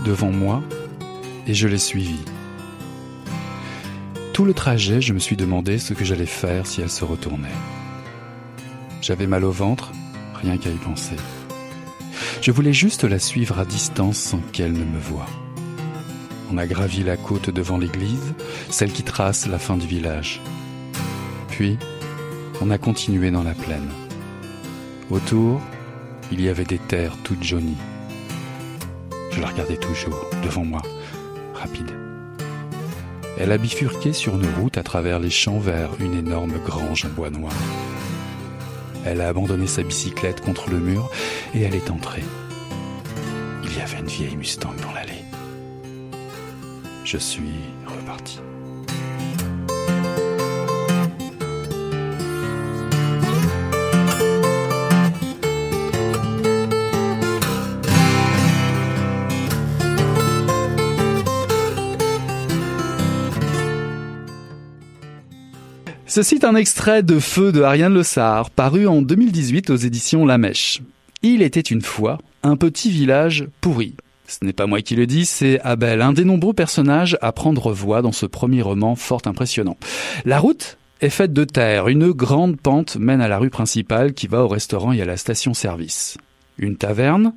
Speaker 5: Devant moi et je l'ai suivie. Tout le trajet, je me suis demandé ce que j'allais faire si elle se retournait. J'avais mal au ventre, rien qu'à y penser. Je voulais juste la suivre à distance sans qu'elle ne me voie. On a gravi la côte devant l'église, celle qui trace la fin du village. Puis, on a continué dans la plaine. Autour, il y avait des terres toutes jaunies. Je la regardais toujours, devant moi, rapide. Elle a bifurqué sur une route à travers les champs vers une énorme grange en bois noir. Elle a abandonné sa bicyclette contre le mur et elle est entrée. Il y avait une vieille Mustang dans l'allée. Je suis reparti. Ceci est un extrait de Feu de Ariane Le paru en 2018 aux éditions La Mèche. Il était une fois un petit village pourri. Ce n'est pas moi qui le dis, c'est Abel, un des nombreux personnages à prendre voix dans ce premier roman fort impressionnant. La route est faite de terre, une grande pente mène à la rue principale qui va au restaurant et à la station-service. Une taverne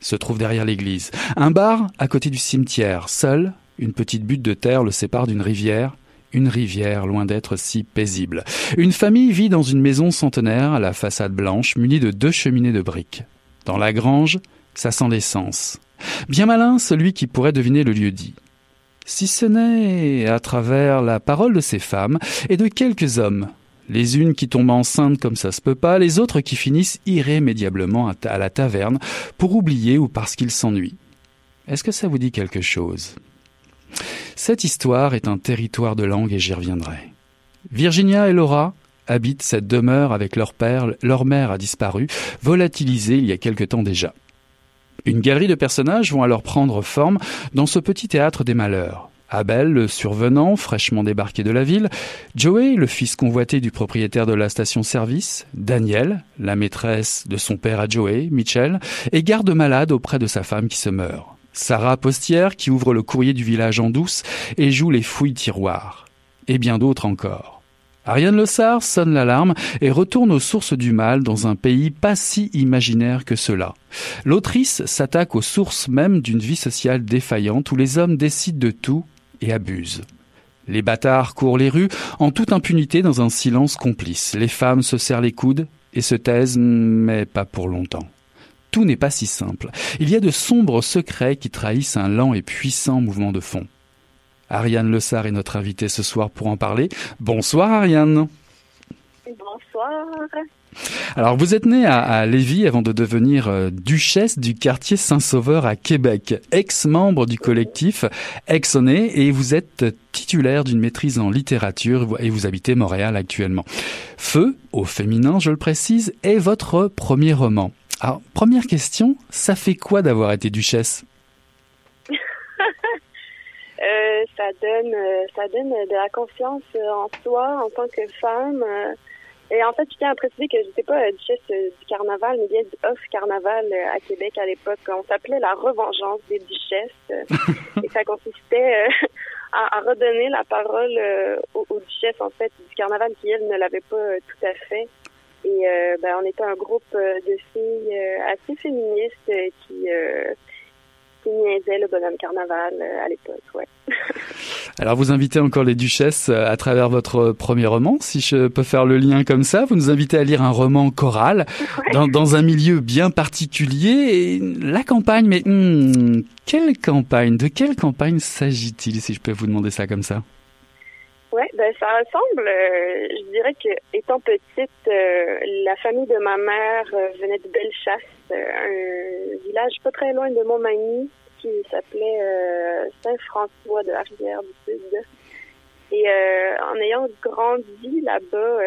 Speaker 5: se trouve derrière l'église. Un bar à côté du cimetière. Seule, une petite butte de terre le sépare d'une rivière une rivière loin d'être si paisible. Une famille vit dans une maison centenaire à la façade blanche munie de deux cheminées de briques. Dans la grange, ça sent l'essence. Bien malin celui qui pourrait deviner le lieu dit. Si ce n'est à travers la parole de ces femmes et de quelques hommes, les unes qui tombent enceintes comme ça se peut pas, les autres qui finissent irrémédiablement à la taverne pour oublier ou parce qu'ils s'ennuient. Est-ce que ça vous dit quelque chose? Cette histoire est un territoire de langue et j'y reviendrai. Virginia et Laura habitent cette demeure avec leur père, leur mère a disparu, volatilisée il y a quelque temps déjà. Une galerie de personnages vont alors prendre forme dans ce petit théâtre des malheurs. Abel, le survenant, fraîchement débarqué de la ville, Joey, le fils convoité du propriétaire de la station-service, Daniel, la maîtresse de son père à Joey, Mitchell, et garde malade auprès de sa femme qui se meurt. Sarah Postière qui ouvre le courrier du village en douce et joue les fouilles tiroirs. Et bien d'autres encore. Ariane Le Sar sonne l'alarme et retourne aux sources du mal dans un pays pas si imaginaire que cela. L'autrice s'attaque aux sources même d'une vie sociale défaillante où les hommes décident de tout et abusent. Les bâtards courent les rues en toute impunité dans un silence complice. Les femmes se serrent les coudes et se taisent, mais pas pour longtemps tout n'est pas si simple. Il y a de sombres secrets qui trahissent un lent et puissant mouvement de fond. Ariane Le Sar est notre invitée ce soir pour en parler. Bonsoir Ariane.
Speaker 6: Bonsoir.
Speaker 5: Alors vous êtes née à, Lévis avant de devenir euh, duchesse du quartier Saint-Sauveur à Québec, ex-membre du collectif Exoné et vous êtes titulaire d'une maîtrise en littérature et vous habitez Montréal actuellement. Feu, au féminin je le précise, est votre premier roman. Alors, première question, ça fait quoi d'avoir été duchesse?
Speaker 6: Euh, Ça donne, euh, ça donne de la confiance en soi en tant que femme. Euh, et en fait, je tiens à préciser que je n'étais pas duchesse du carnaval, mais bien du off carnaval à Québec à l'époque. On s'appelait la revengeance des duchesses. et ça consistait à, redonner la parole aux, aux, duchesses, en fait, du carnaval qui, elles, ne l'avaient pas tout à fait. Et euh, ben, on était un groupe euh, de filles euh, assez féministes qui, qui niaisaient le bonhomme carnaval à l'époque. Ouais.
Speaker 5: Alors vous invitez encore les duchesses à travers votre premier roman, si je peux faire le lien comme ça. Vous nous invitez à lire un roman choral dans, dans, un milieu bien particulier. Et la campagne, mais hmm, quelle campagne De quelle campagne s'agit-il, si je peux vous demander ça comme ça?
Speaker 6: Oui, ben ça ressemble. Euh, je dirais que étant petite, euh, la famille de ma mère euh, venait de Bellechasse, un village pas très loin de Montmagny qui s'appelait Saint-François de la Rivière du Sud. Et en ayant grandi là-bas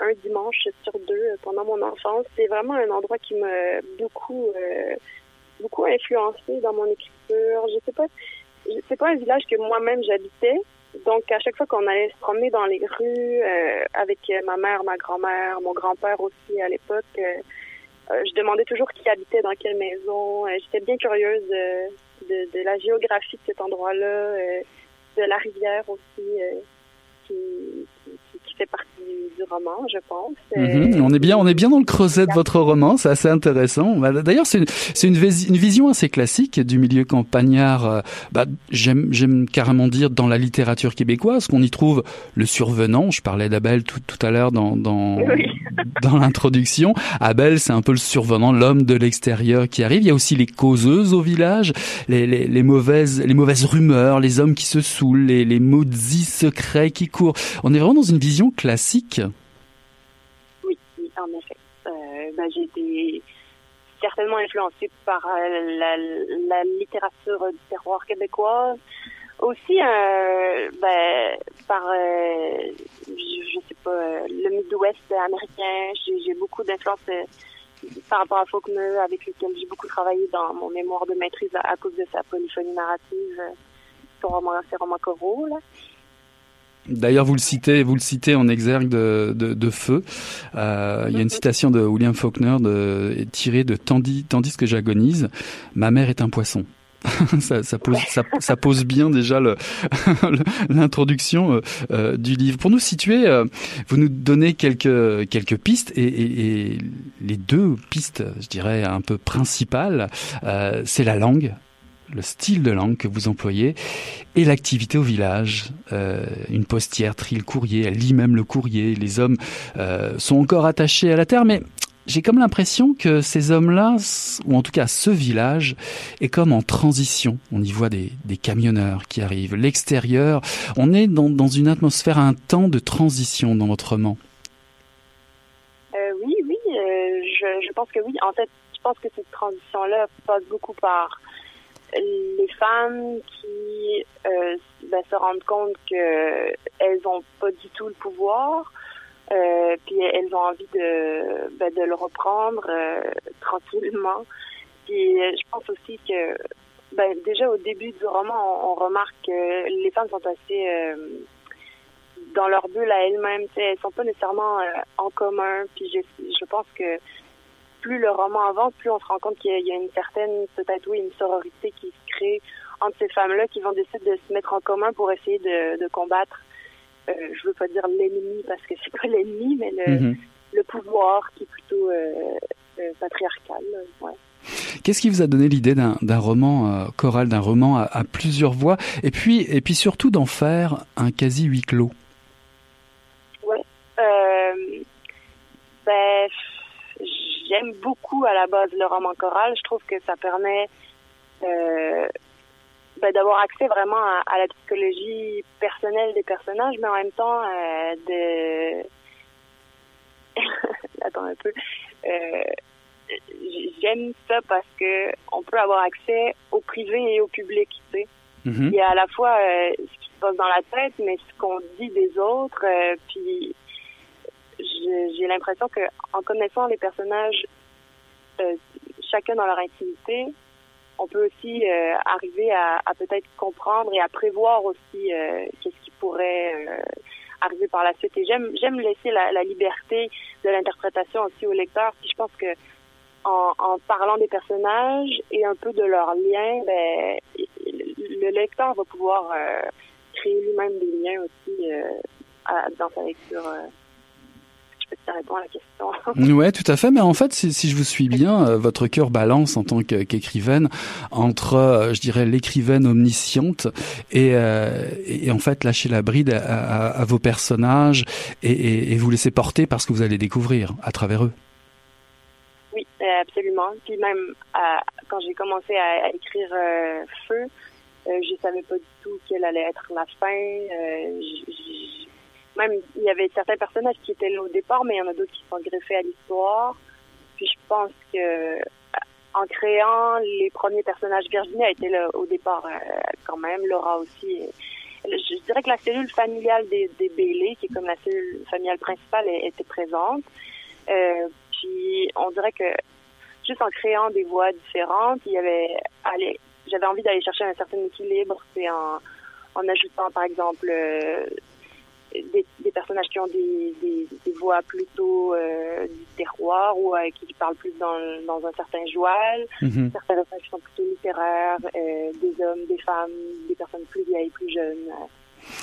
Speaker 6: un dimanche sur deux pendant mon enfance, c'est vraiment un endroit qui m'a beaucoup beaucoup influencé dans mon écriture. Je sais pas, c'est pas un village que moi-même j'habitais, donc, à chaque fois qu'on allait se promener dans les rues euh, avec ma mère, ma grand-mère, mon grand-père aussi à l'époque, euh, euh, je demandais toujours qui habitait dans quelle maison. J'étais bien curieuse de, la géographie de cet endroit-là, de la rivière aussi, qui, fait partie du roman, je pense.
Speaker 5: Mhm. on est bien, on est bien dans le creuset de votre roman, c'est assez intéressant. Bah, d'ailleurs, c'est une, une, une, vision assez classique du milieu campagnard. Euh, bah, j'aime, carrément dire dans la littérature québécoise qu'on y trouve le survenant. Je parlais d'Abel tout, tout à l'heure dans dans, dans l'introduction. Abel, c'est un peu le survenant, l'homme de l'extérieur qui arrive. Il y a aussi les causeuses au village, les, les, les mauvaises les mauvaises rumeurs, les hommes qui se saoulent, les, les maudits secrets qui courent. On est vraiment dans une vision classique.
Speaker 6: Oui, en effet. Euh, ben, j'ai été certainement influencée par euh, la, littérature du terroir québécoise. Aussi, euh, ben, par, je, sais pas, le Midwest américain. J'ai beaucoup d'influence par rapport à Faulkner, avec lequel j'ai beaucoup travaillé dans mon mémoire de maîtrise à, cause de sa polyphonie narrative, ses romans coraux.
Speaker 5: D'ailleurs, vous le citez, vous le citez en exergue de, Feu. Euh, il y a une citation de William Faulkner tirée de tandis, que j'agonise, ma mère est un poisson. ça, pose, bien déjà l'introduction euh, euh, du livre. Pour nous situer, vous nous donnez quelques pistes et, les deux pistes, je dirais un peu principales, c'est la langue le style de langue que vous employez et l'activité au village. Euh, une postière trie le courrier, elle lit même le courrier. Les hommes euh, sont encore attachés à la terre, mais j'ai comme l'impression que ces hommes-là, ou en tout cas ce village, est comme en transition. On y voit des, des camionneurs qui arrivent. L'extérieur, on est dans, dans, une atmosphère, un temps de transition dans votre roman.
Speaker 6: Euh, oui, oui, euh, je, je pense que oui. En fait, je pense que cette transition-là passe beaucoup par les femmes qui euh, ben, se rendent compte que elles ont pas du tout le pouvoir, euh, puis elles ont envie de ben, de le reprendre euh, tranquillement. Puis je pense aussi que ben, déjà au début du roman, on, remarque que les femmes sont assez euh, dans leur bulle à elles-mêmes. Elles sont pas nécessairement en commun. Puis je, je pense que plus le roman avance, plus on se rend compte qu'il y, a une certaine, peut-être oui, une sororité qui se crée entre ces femmes-là qui vont décider de se mettre en commun pour essayer de, combattre, euh, je veux pas dire l'ennemi parce que c'est pas l'ennemi, mais le, mhm. le, pouvoir qui est plutôt euh, euh, patriarcal. Ouais.
Speaker 5: Qu'est-ce qui vous a donné l'idée d'un roman euh, choral, d'un roman à, plusieurs voix, et puis et puis surtout d'en faire un quasi huis clos
Speaker 6: Ouais. Euh, ben, j'aime beaucoup à la base le roman choral. Je trouve que ça permet euh, ben, d'avoir accès vraiment à, la psychologie personnelle des personnages, mais en même temps euh, de... Attends un peu. Euh, j'aime ça parce que on peut avoir accès au privé et au public, tu sais. Mm-hmm. Il y a à la fois ce qui se passe dans la tête, mais ce qu'on dit des autres, puis j'ai l'impression que en connaissant les personnages euh, chacun dans leur intimité, on peut aussi euh, arriver à, à peut-être comprendre et à prévoir aussi euh, qu'est-ce qui pourrait arriver par la suite. Et j'aime j'aime laisser la, la, liberté de l'interprétation aussi au lecteur. Puis je pense que en, en, parlant des personnages et un peu de leurs liens, ben, le lecteur va pouvoir créer lui-même des liens aussi dans sa lecture ça répond à la question.
Speaker 5: ouais, tout à fait. Mais en fait, si, si je vous suis bien, euh, votre cœur balance en tant qu'écrivaine entre, euh, je dirais, l'écrivaine omnisciente et, euh, et, en fait lâcher la bride à, à, vos personnages et, et, et, vous laisser porter parce que vous allez découvrir à travers eux.
Speaker 6: Oui, absolument. Puis même quand j'ai commencé à, écrire Feu, je savais pas du tout quelle allait être la fin même il y avait certains personnages qui étaient là au départ, mais il y en a d'autres qui sont greffés à l'histoire. Puis je pense que en créant les premiers personnages, Virginie a été là au départ euh, quand même, Laura aussi. Je dirais que la cellule familiale des, des Bailey, qui est comme la cellule familiale principale, était présente. Euh, puis on dirait que juste en créant des voix différentes, il y avait j'avais envie d'aller chercher un certain équilibre, c'est en, en ajoutant par exemple euh, des, des, personnages qui ont des, des, des voix plutôt euh, du terroir ou euh, qui parlent plus dans, dans un certain joual,
Speaker 5: Mhm.
Speaker 6: certains personnages qui sont plutôt littéraires, euh, des hommes, des femmes, des personnes plus vieilles, plus jeunes.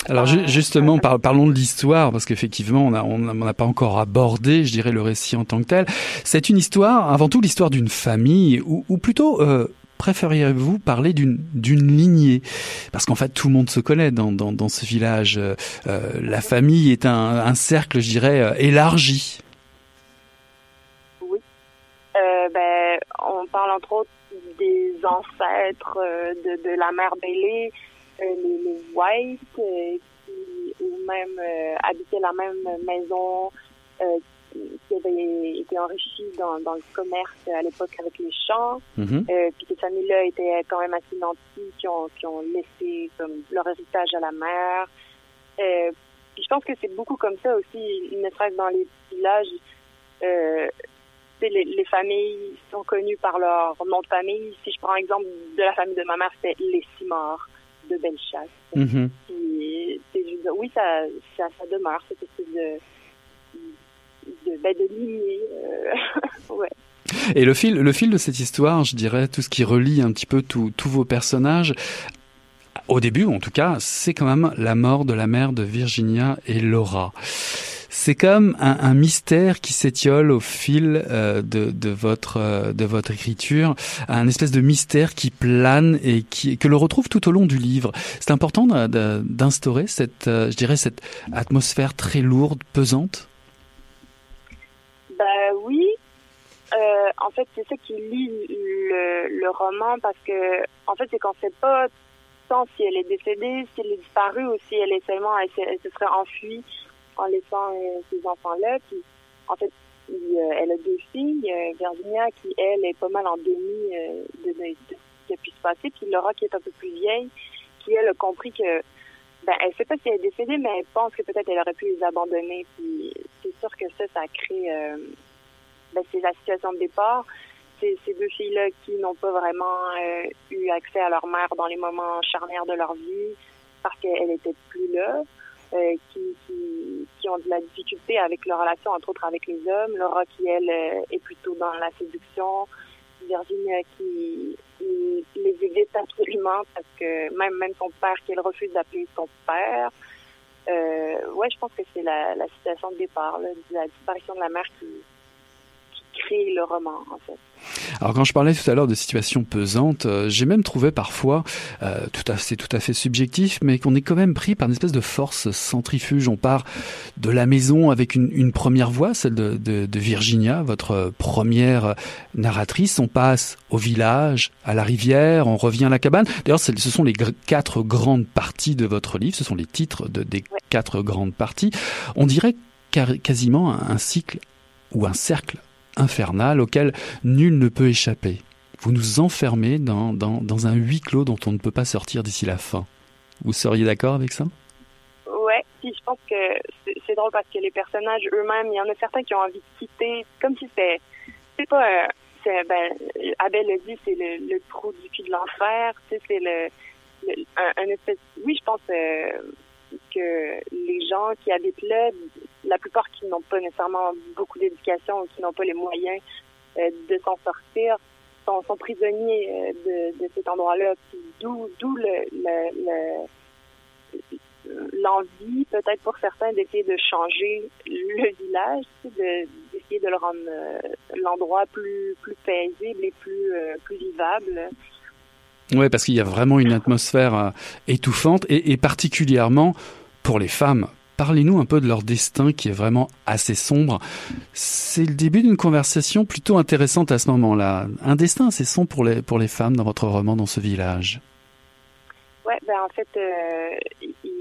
Speaker 5: Alors ju- justement, par- parlons de l'histoire, parce qu'effectivement, on n'a on on pas encore abordé, je dirais, le récit en tant que tel. C'est une histoire, avant tout, l'histoire d'une famille, ou, ou plutôt, euh, préfériez-vous parler d'une lignée? Parce qu'en fait, tout le monde se connaît dans, dans, ce village. Euh, euh, la famille est un, un cercle, je dirais, euh, élargi.
Speaker 6: Oui. Ben, on parle entre autres des ancêtres de, la mère euh, les, les White, qui euh, habitaient la même maison, qui avait été enrichie dans, dans le commerce à l'époque avec les champs.
Speaker 5: Mhm.
Speaker 6: Euh, puis ces familles-là étaient quand même assez nantis, qui ont, qui ont laissé comme leur héritage à la mère. Euh, puis je pense que c'est beaucoup comme ça aussi, ne serait-ce dans les villages. Euh, les, les familles sont connues par leur nom de famille. Si je prends exemple de la famille de ma mère, c'était les Simard de Bellechasse.
Speaker 5: Mhm.
Speaker 6: Puis, oui, ça, ça, ça demeure, cette espèce de, euh.
Speaker 5: Et le fil, le fil de cette histoire, je dirais, tout ce qui relie un petit peu tous vos personnages, au début en tout cas, c'est quand même la mort de la mère de Virginia et Laura. C'est comme un, un mystère qui s'étiole au fil euh, de, votre euh, de votre écriture, un espèce de mystère qui plane et qui que l'on retrouve tout au long du livre. C'est important d'instaurer cette, je dirais, cette atmosphère très lourde, pesante.
Speaker 6: Ben oui. Euh, en fait, c'est ça qui lie le, roman parce que, en fait, c'est qu'on sait pas tant si elle est décédée, si elle est disparue ou si elle est seulement, elle, se- serait enfuie en laissant euh, ses enfants-là. Puis, en fait, euh, elle a deux filles, euh, Virginia qui, elle, est pas mal en euh, de, de, ce qui a pu se passer. Puis Laura qui est un peu plus vieille, qui, elle, a compris que ben, elle sait pas si elle est décédée, mais elle pense que peut-être elle aurait pu les abandonner. Puis c'est sûr que ça, ça crée ben, c'est la situation de départ. C'est ces deux filles-là qui n'ont pas vraiment euh, eu accès à leur mère dans les moments charnières de leur vie parce qu'elle était plus là, euh, qui, ont de la difficulté avec leur relation, entre autres avec les hommes. Laura qui, elle, euh, est plutôt dans la séduction. Virginia qui qui les évite absolument parce que même même son père qu'elle refuse d'appeler son père. Euh, ouais, je pense que c'est la, la situation de départ, là, de la disparition de la mère qui, qui crée le roman, en fait.
Speaker 5: Alors quand je parlais tout à l'heure de situations pesantes, euh, j'ai même trouvé parfois, euh, tout à c'est tout à fait subjectif, mais qu'on est quand même pris par une espèce de force centrifuge. On part de la maison avec une, une première voix, celle de, de, de Virginia, votre première narratrice. On passe au village, à la rivière, on revient à la cabane. D'ailleurs, ce sont les gr- quatre grandes parties de votre livre. Ce sont les titres de, des
Speaker 6: Ouais.
Speaker 5: quatre grandes parties. On dirait quasiment un cycle ou un cercle infernal auquel nul ne peut échapper. Vous nous enfermez dans, dans, dans un huis clos dont on ne peut pas sortir d'ici la fin. Vous seriez d'accord avec ça?
Speaker 6: Ouais, puis je pense que c'est drôle parce que les personnages eux-mêmes, il y en a certains qui ont envie de quitter, comme si c'était, c'est pas, euh, ben, Abel le dit, c'est le, le trou du cul de l'enfer, c'est le, un espèce, oui, je pense euh, que les gens qui habitent là, la plupart qui n'ont pas nécessairement beaucoup d'éducation ou qui n'ont pas les moyens euh, de s'en sortir, sont, prisonniers euh, de, cet endroit-là, d'où, d'où le, le, le l'envie, peut-être pour certains, d'essayer de changer le village, de- d'essayer de le rendre euh, l'endroit plus plus paisible et plus plus vivable.
Speaker 5: Ouais, parce qu'il y a vraiment une atmosphère étouffante et, et particulièrement pour les femmes. Parlez-nous un peu de leur destin qui est vraiment assez sombre. C'est le début d'une conversation plutôt intéressante à ce moment-là. Un destin assez sombre pour les, pour les femmes dans votre roman, dans ce village.
Speaker 6: Ouais, ben en fait, euh, il,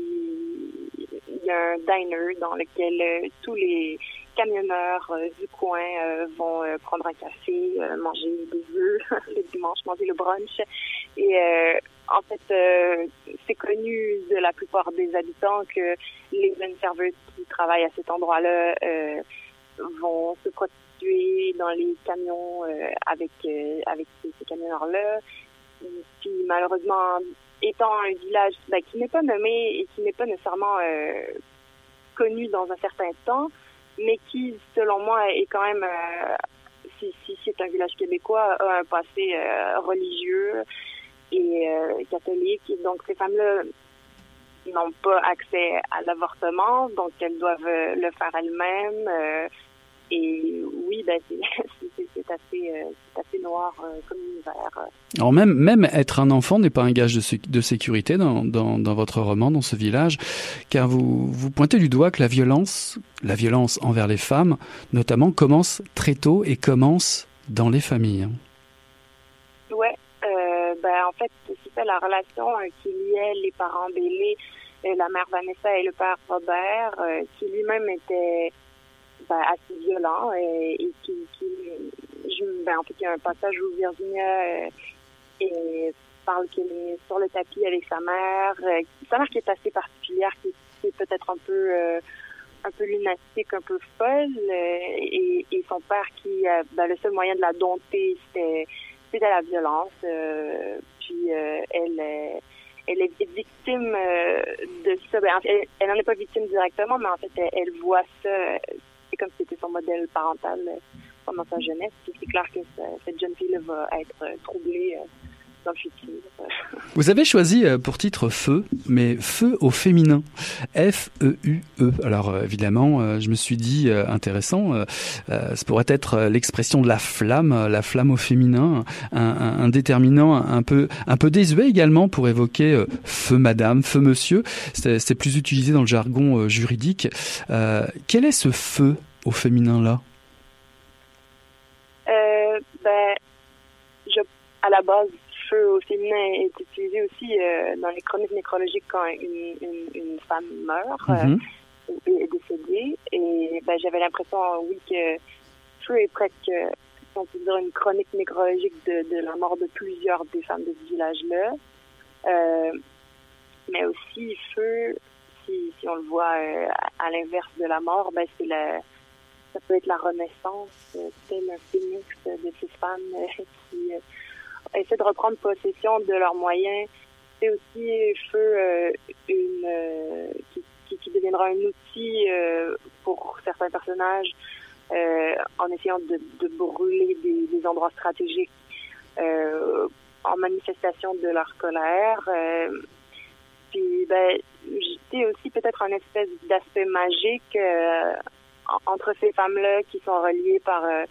Speaker 6: y a un diner dans lequel euh, tous les camionneurs euh, du coin euh, vont euh, prendre un café, euh, manger des œufs le dimanche, manger le brunch. Et en fait, c'est connu de la plupart des habitants que les jeunes serveuses qui travaillent à cet endroit-là vont se prostituer dans les camions avec avec ces, camionneurs-là. Puis malheureusement, étant un village ben, qui n'est pas nommé et qui n'est pas nécessairement connu dans un certain temps, mais qui, selon moi, est quand même, si, si c'est un village québécois, a un passé religieux et catholique. Donc ces femmes-là n'ont pas accès à l'avortement, donc elles doivent le faire elles-mêmes. Et oui, ben, c'est assez, euh, assez, noir euh, comme univers.
Speaker 5: Alors même, même être un enfant n'est pas un gage de, de sécurité dans, dans, dans, votre roman, dans ce village, car vous, vous pointez du doigt que la violence, la violence envers les femmes, notamment, commence très tôt et commence dans les familles.
Speaker 6: Ouais, euh, ben, en fait, c'était la relation qui liait les parents Bélé, la mère Vanessa et le père Robert, qui lui-même était assez violent et, et qui, qui ben, en fait, il y a un passage où Virginia euh, parle qu'elle est sur le tapis avec sa mère, euh, sa mère qui est assez particulière, qui, est peut-être un peu euh, un peu lunatique, un peu folle, et, son père qui, ben, le seul moyen de la dompter, c'était c'était la violence. puis elle elle est victime de ça. Ben, elle n'en est pas victime directement, mais en fait, elle, elle voit ça comme c'était son modèle parental euh, pendant sa jeunesse. C'est clair que cette jeune fille va être euh, troublée euh, dans.
Speaker 5: Vous avez choisi pour titre Feu, mais Feu au féminin. F-E-U-E. Alors évidemment, je me suis dit intéressant, ça pourrait être l'expression de la flamme, la flamme au féminin, un, déterminant un peu, un peu désuet également pour évoquer Feu Madame, Feu Monsieur. C'est plus utilisé dans le jargon juridique. quel est ce feu au féminin là
Speaker 6: euh, ben, je, à la base, feu au féminin est utilisé aussi euh, dans les chroniques nécrologiques quand une, une, une femme meurt euh, mhm. est décédée. Et ben, j'avais l'impression, oui, que feu est presque, on peut dire, une chronique nécrologique de, de la mort de plusieurs des femmes de ce village-là. Euh, mais aussi, feu, si, si on le voit à, à l'inverse de la mort, ben, c'est la ça peut être la renaissance, tel un phénix de ces femmes qui essaient de reprendre possession de leurs moyens. C'est aussi feu une qui, qui, deviendra un outil pour certains personnages en essayant de, de brûler des, endroits stratégiques en manifestation de leur colère. puis ben, c'était aussi peut-être un espèce d'aspect magique entre ces femmes-là qui sont reliées par euh,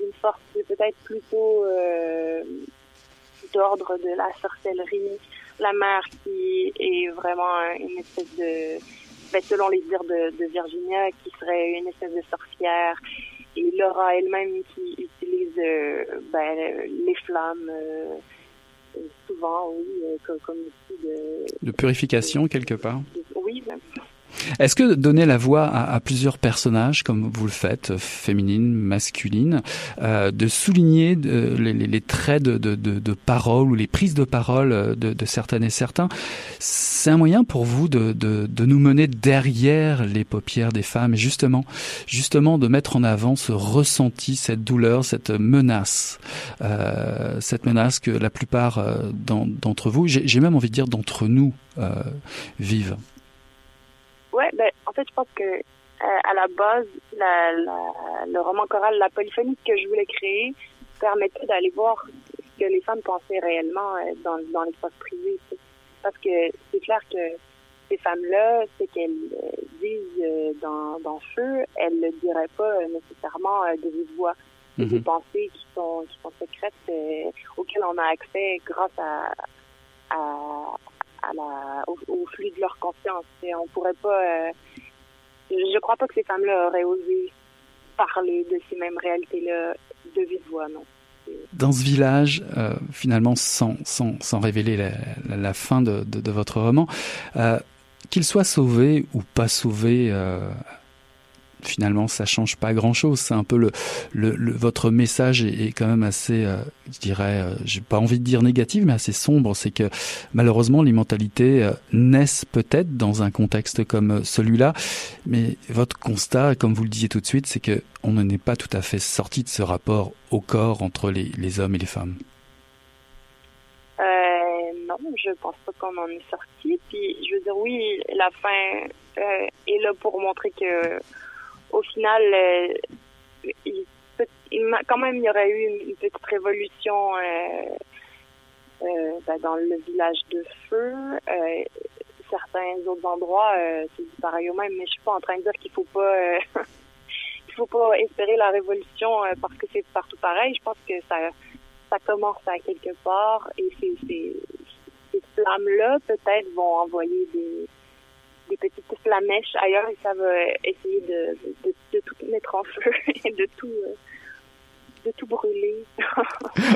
Speaker 6: une force peut-être plutôt euh, d'ordre de la sorcellerie. La mère qui est vraiment une espèce de, ben, selon les dires de, Virginia, qui serait une espèce de sorcière. Et Laura elle-même qui utilise euh, ben, les flammes souvent, oui, comme, comme outil de...
Speaker 5: De purification, quelque part.
Speaker 6: Oui,
Speaker 5: est-ce que donner la voix à, plusieurs personnages, comme vous le faites, féminines, masculines, euh, de souligner les, traits de, parole ou les prises de parole de, certaines et certains, c'est un moyen pour vous de, nous mener derrière les paupières des femmes et justement, justement de mettre en avant ce ressenti, cette douleur, cette menace, euh, cette menace que la plupart euh, d'entre vous, j'ai même envie de dire d'entre nous, vivent.
Speaker 6: Ouais, ben, en fait, je pense que euh, à la base, la, la, le roman choral, la polyphonie que je voulais créer, permettait d'aller voir ce que les femmes pensaient réellement euh, dans, dans l'espace privé. Parce que c'est clair que ces femmes-là, ce qu'elles euh, disent dans, dans Feu, elles ne le diraient pas nécessairement de vive voix. Mm des pensées qui sont, qui sont secrètes, auxquelles on a accès grâce à, à, au, flux de leur conscience. Et on pourrait pas. Euh, je crois pas que ces femmes-là auraient osé parler de ces mêmes réalités-là de vive voix, non.
Speaker 5: Dans ce village, euh, finalement, sans, sans, sans révéler la, la, fin de, de, de, votre roman, euh, qu'il soit sauvé ou pas sauvé finalement ça change pas grand chose c'est un peu le, votre message est, quand même assez euh, je dirais euh, j'ai pas envie de dire négatif mais assez sombre. C'est que malheureusement les mentalités euh, naissent peut-être dans un contexte comme celui-là. Mais votre constat comme vous le disiez tout de suite c'est que on n'est pas tout à fait sorti de ce rapport au corps entre les, les hommes et les femmes.
Speaker 6: Non, je pense pas qu'on en est sorti. Puis, je veux dire, oui, la fin est là pour montrer que au final, il, quand même, il y aurait eu une, petite révolution ben, dans le village de Feu certains autres endroits, c'est pareil au même, mais je suis pas en train de dire qu'il faut pas il faut pas espérer la révolution euh, parce que c'est partout pareil. Je pense que ça, ça commence à quelque part et ces, ces flammes-là, peut-être, vont envoyer des, des petites flamèches ailleurs et ça va essayer de, tout mettre en feu et de tout, euh, de tout brûler.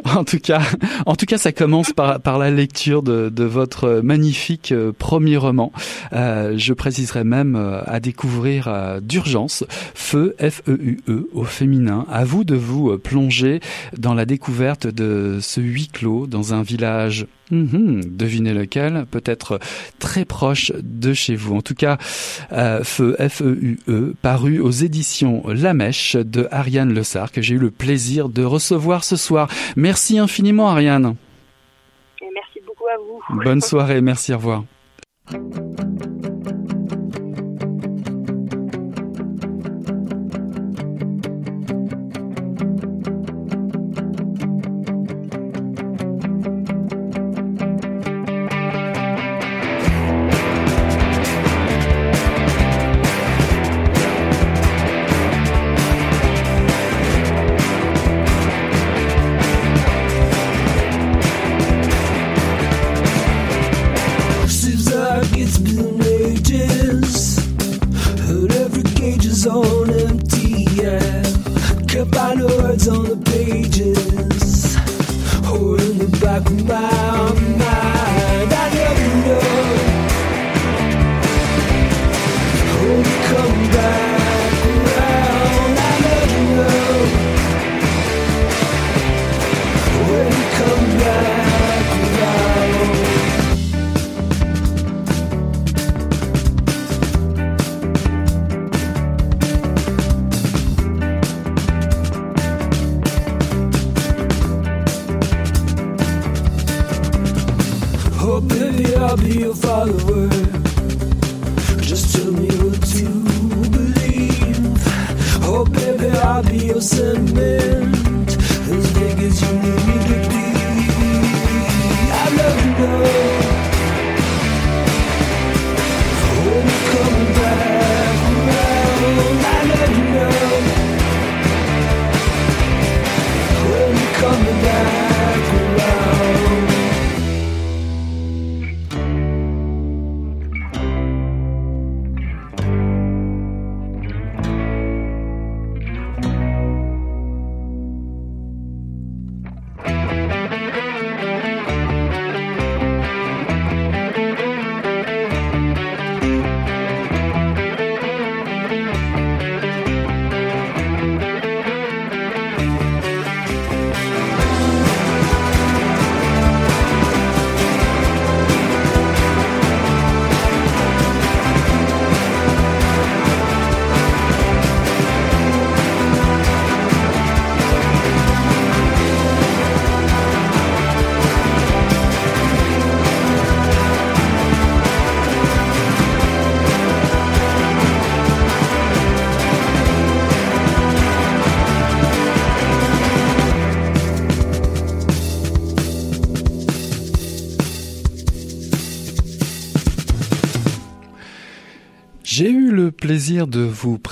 Speaker 5: en tout cas, en tout cas, ça commence par, la lecture de, votre magnifique euh, premier roman. Euh, je préciserai même euh, à découvrir euh, d'urgence Feu F-E-U-E -E, au féminin. À vous de vous plonger dans la découverte de ce huis clos dans un village Mmh, devinez lequel, peut-être très proche de chez vous. En tout cas, euh, Feu, F-E-U-E, -E, paru aux éditions La Mèche de Ariane Lessard, que j'ai eu le plaisir de recevoir ce soir. Merci infiniment, Ariane.
Speaker 6: Et merci beaucoup à vous.
Speaker 5: Bonne soirée, merci, au revoir.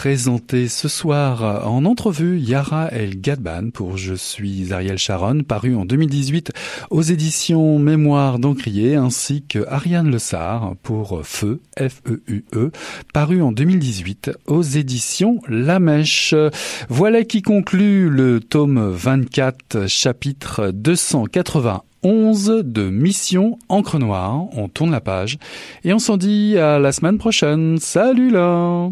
Speaker 5: Présenter ce soir en entrevue Yara El Gadban pour Je suis Ariel Sharon, paru en 2018 aux éditions Mémoire d'Encrier, ainsi que Ariane Le Sar pour Feu, F-E-U-E, -E, paru en 2018 aux éditions La Mèche. Voilà qui conclut le tome 24, chapitre 280 11 de Mission Encre Noire. On tourne la page et on s'en dit à la semaine prochaine. Salut là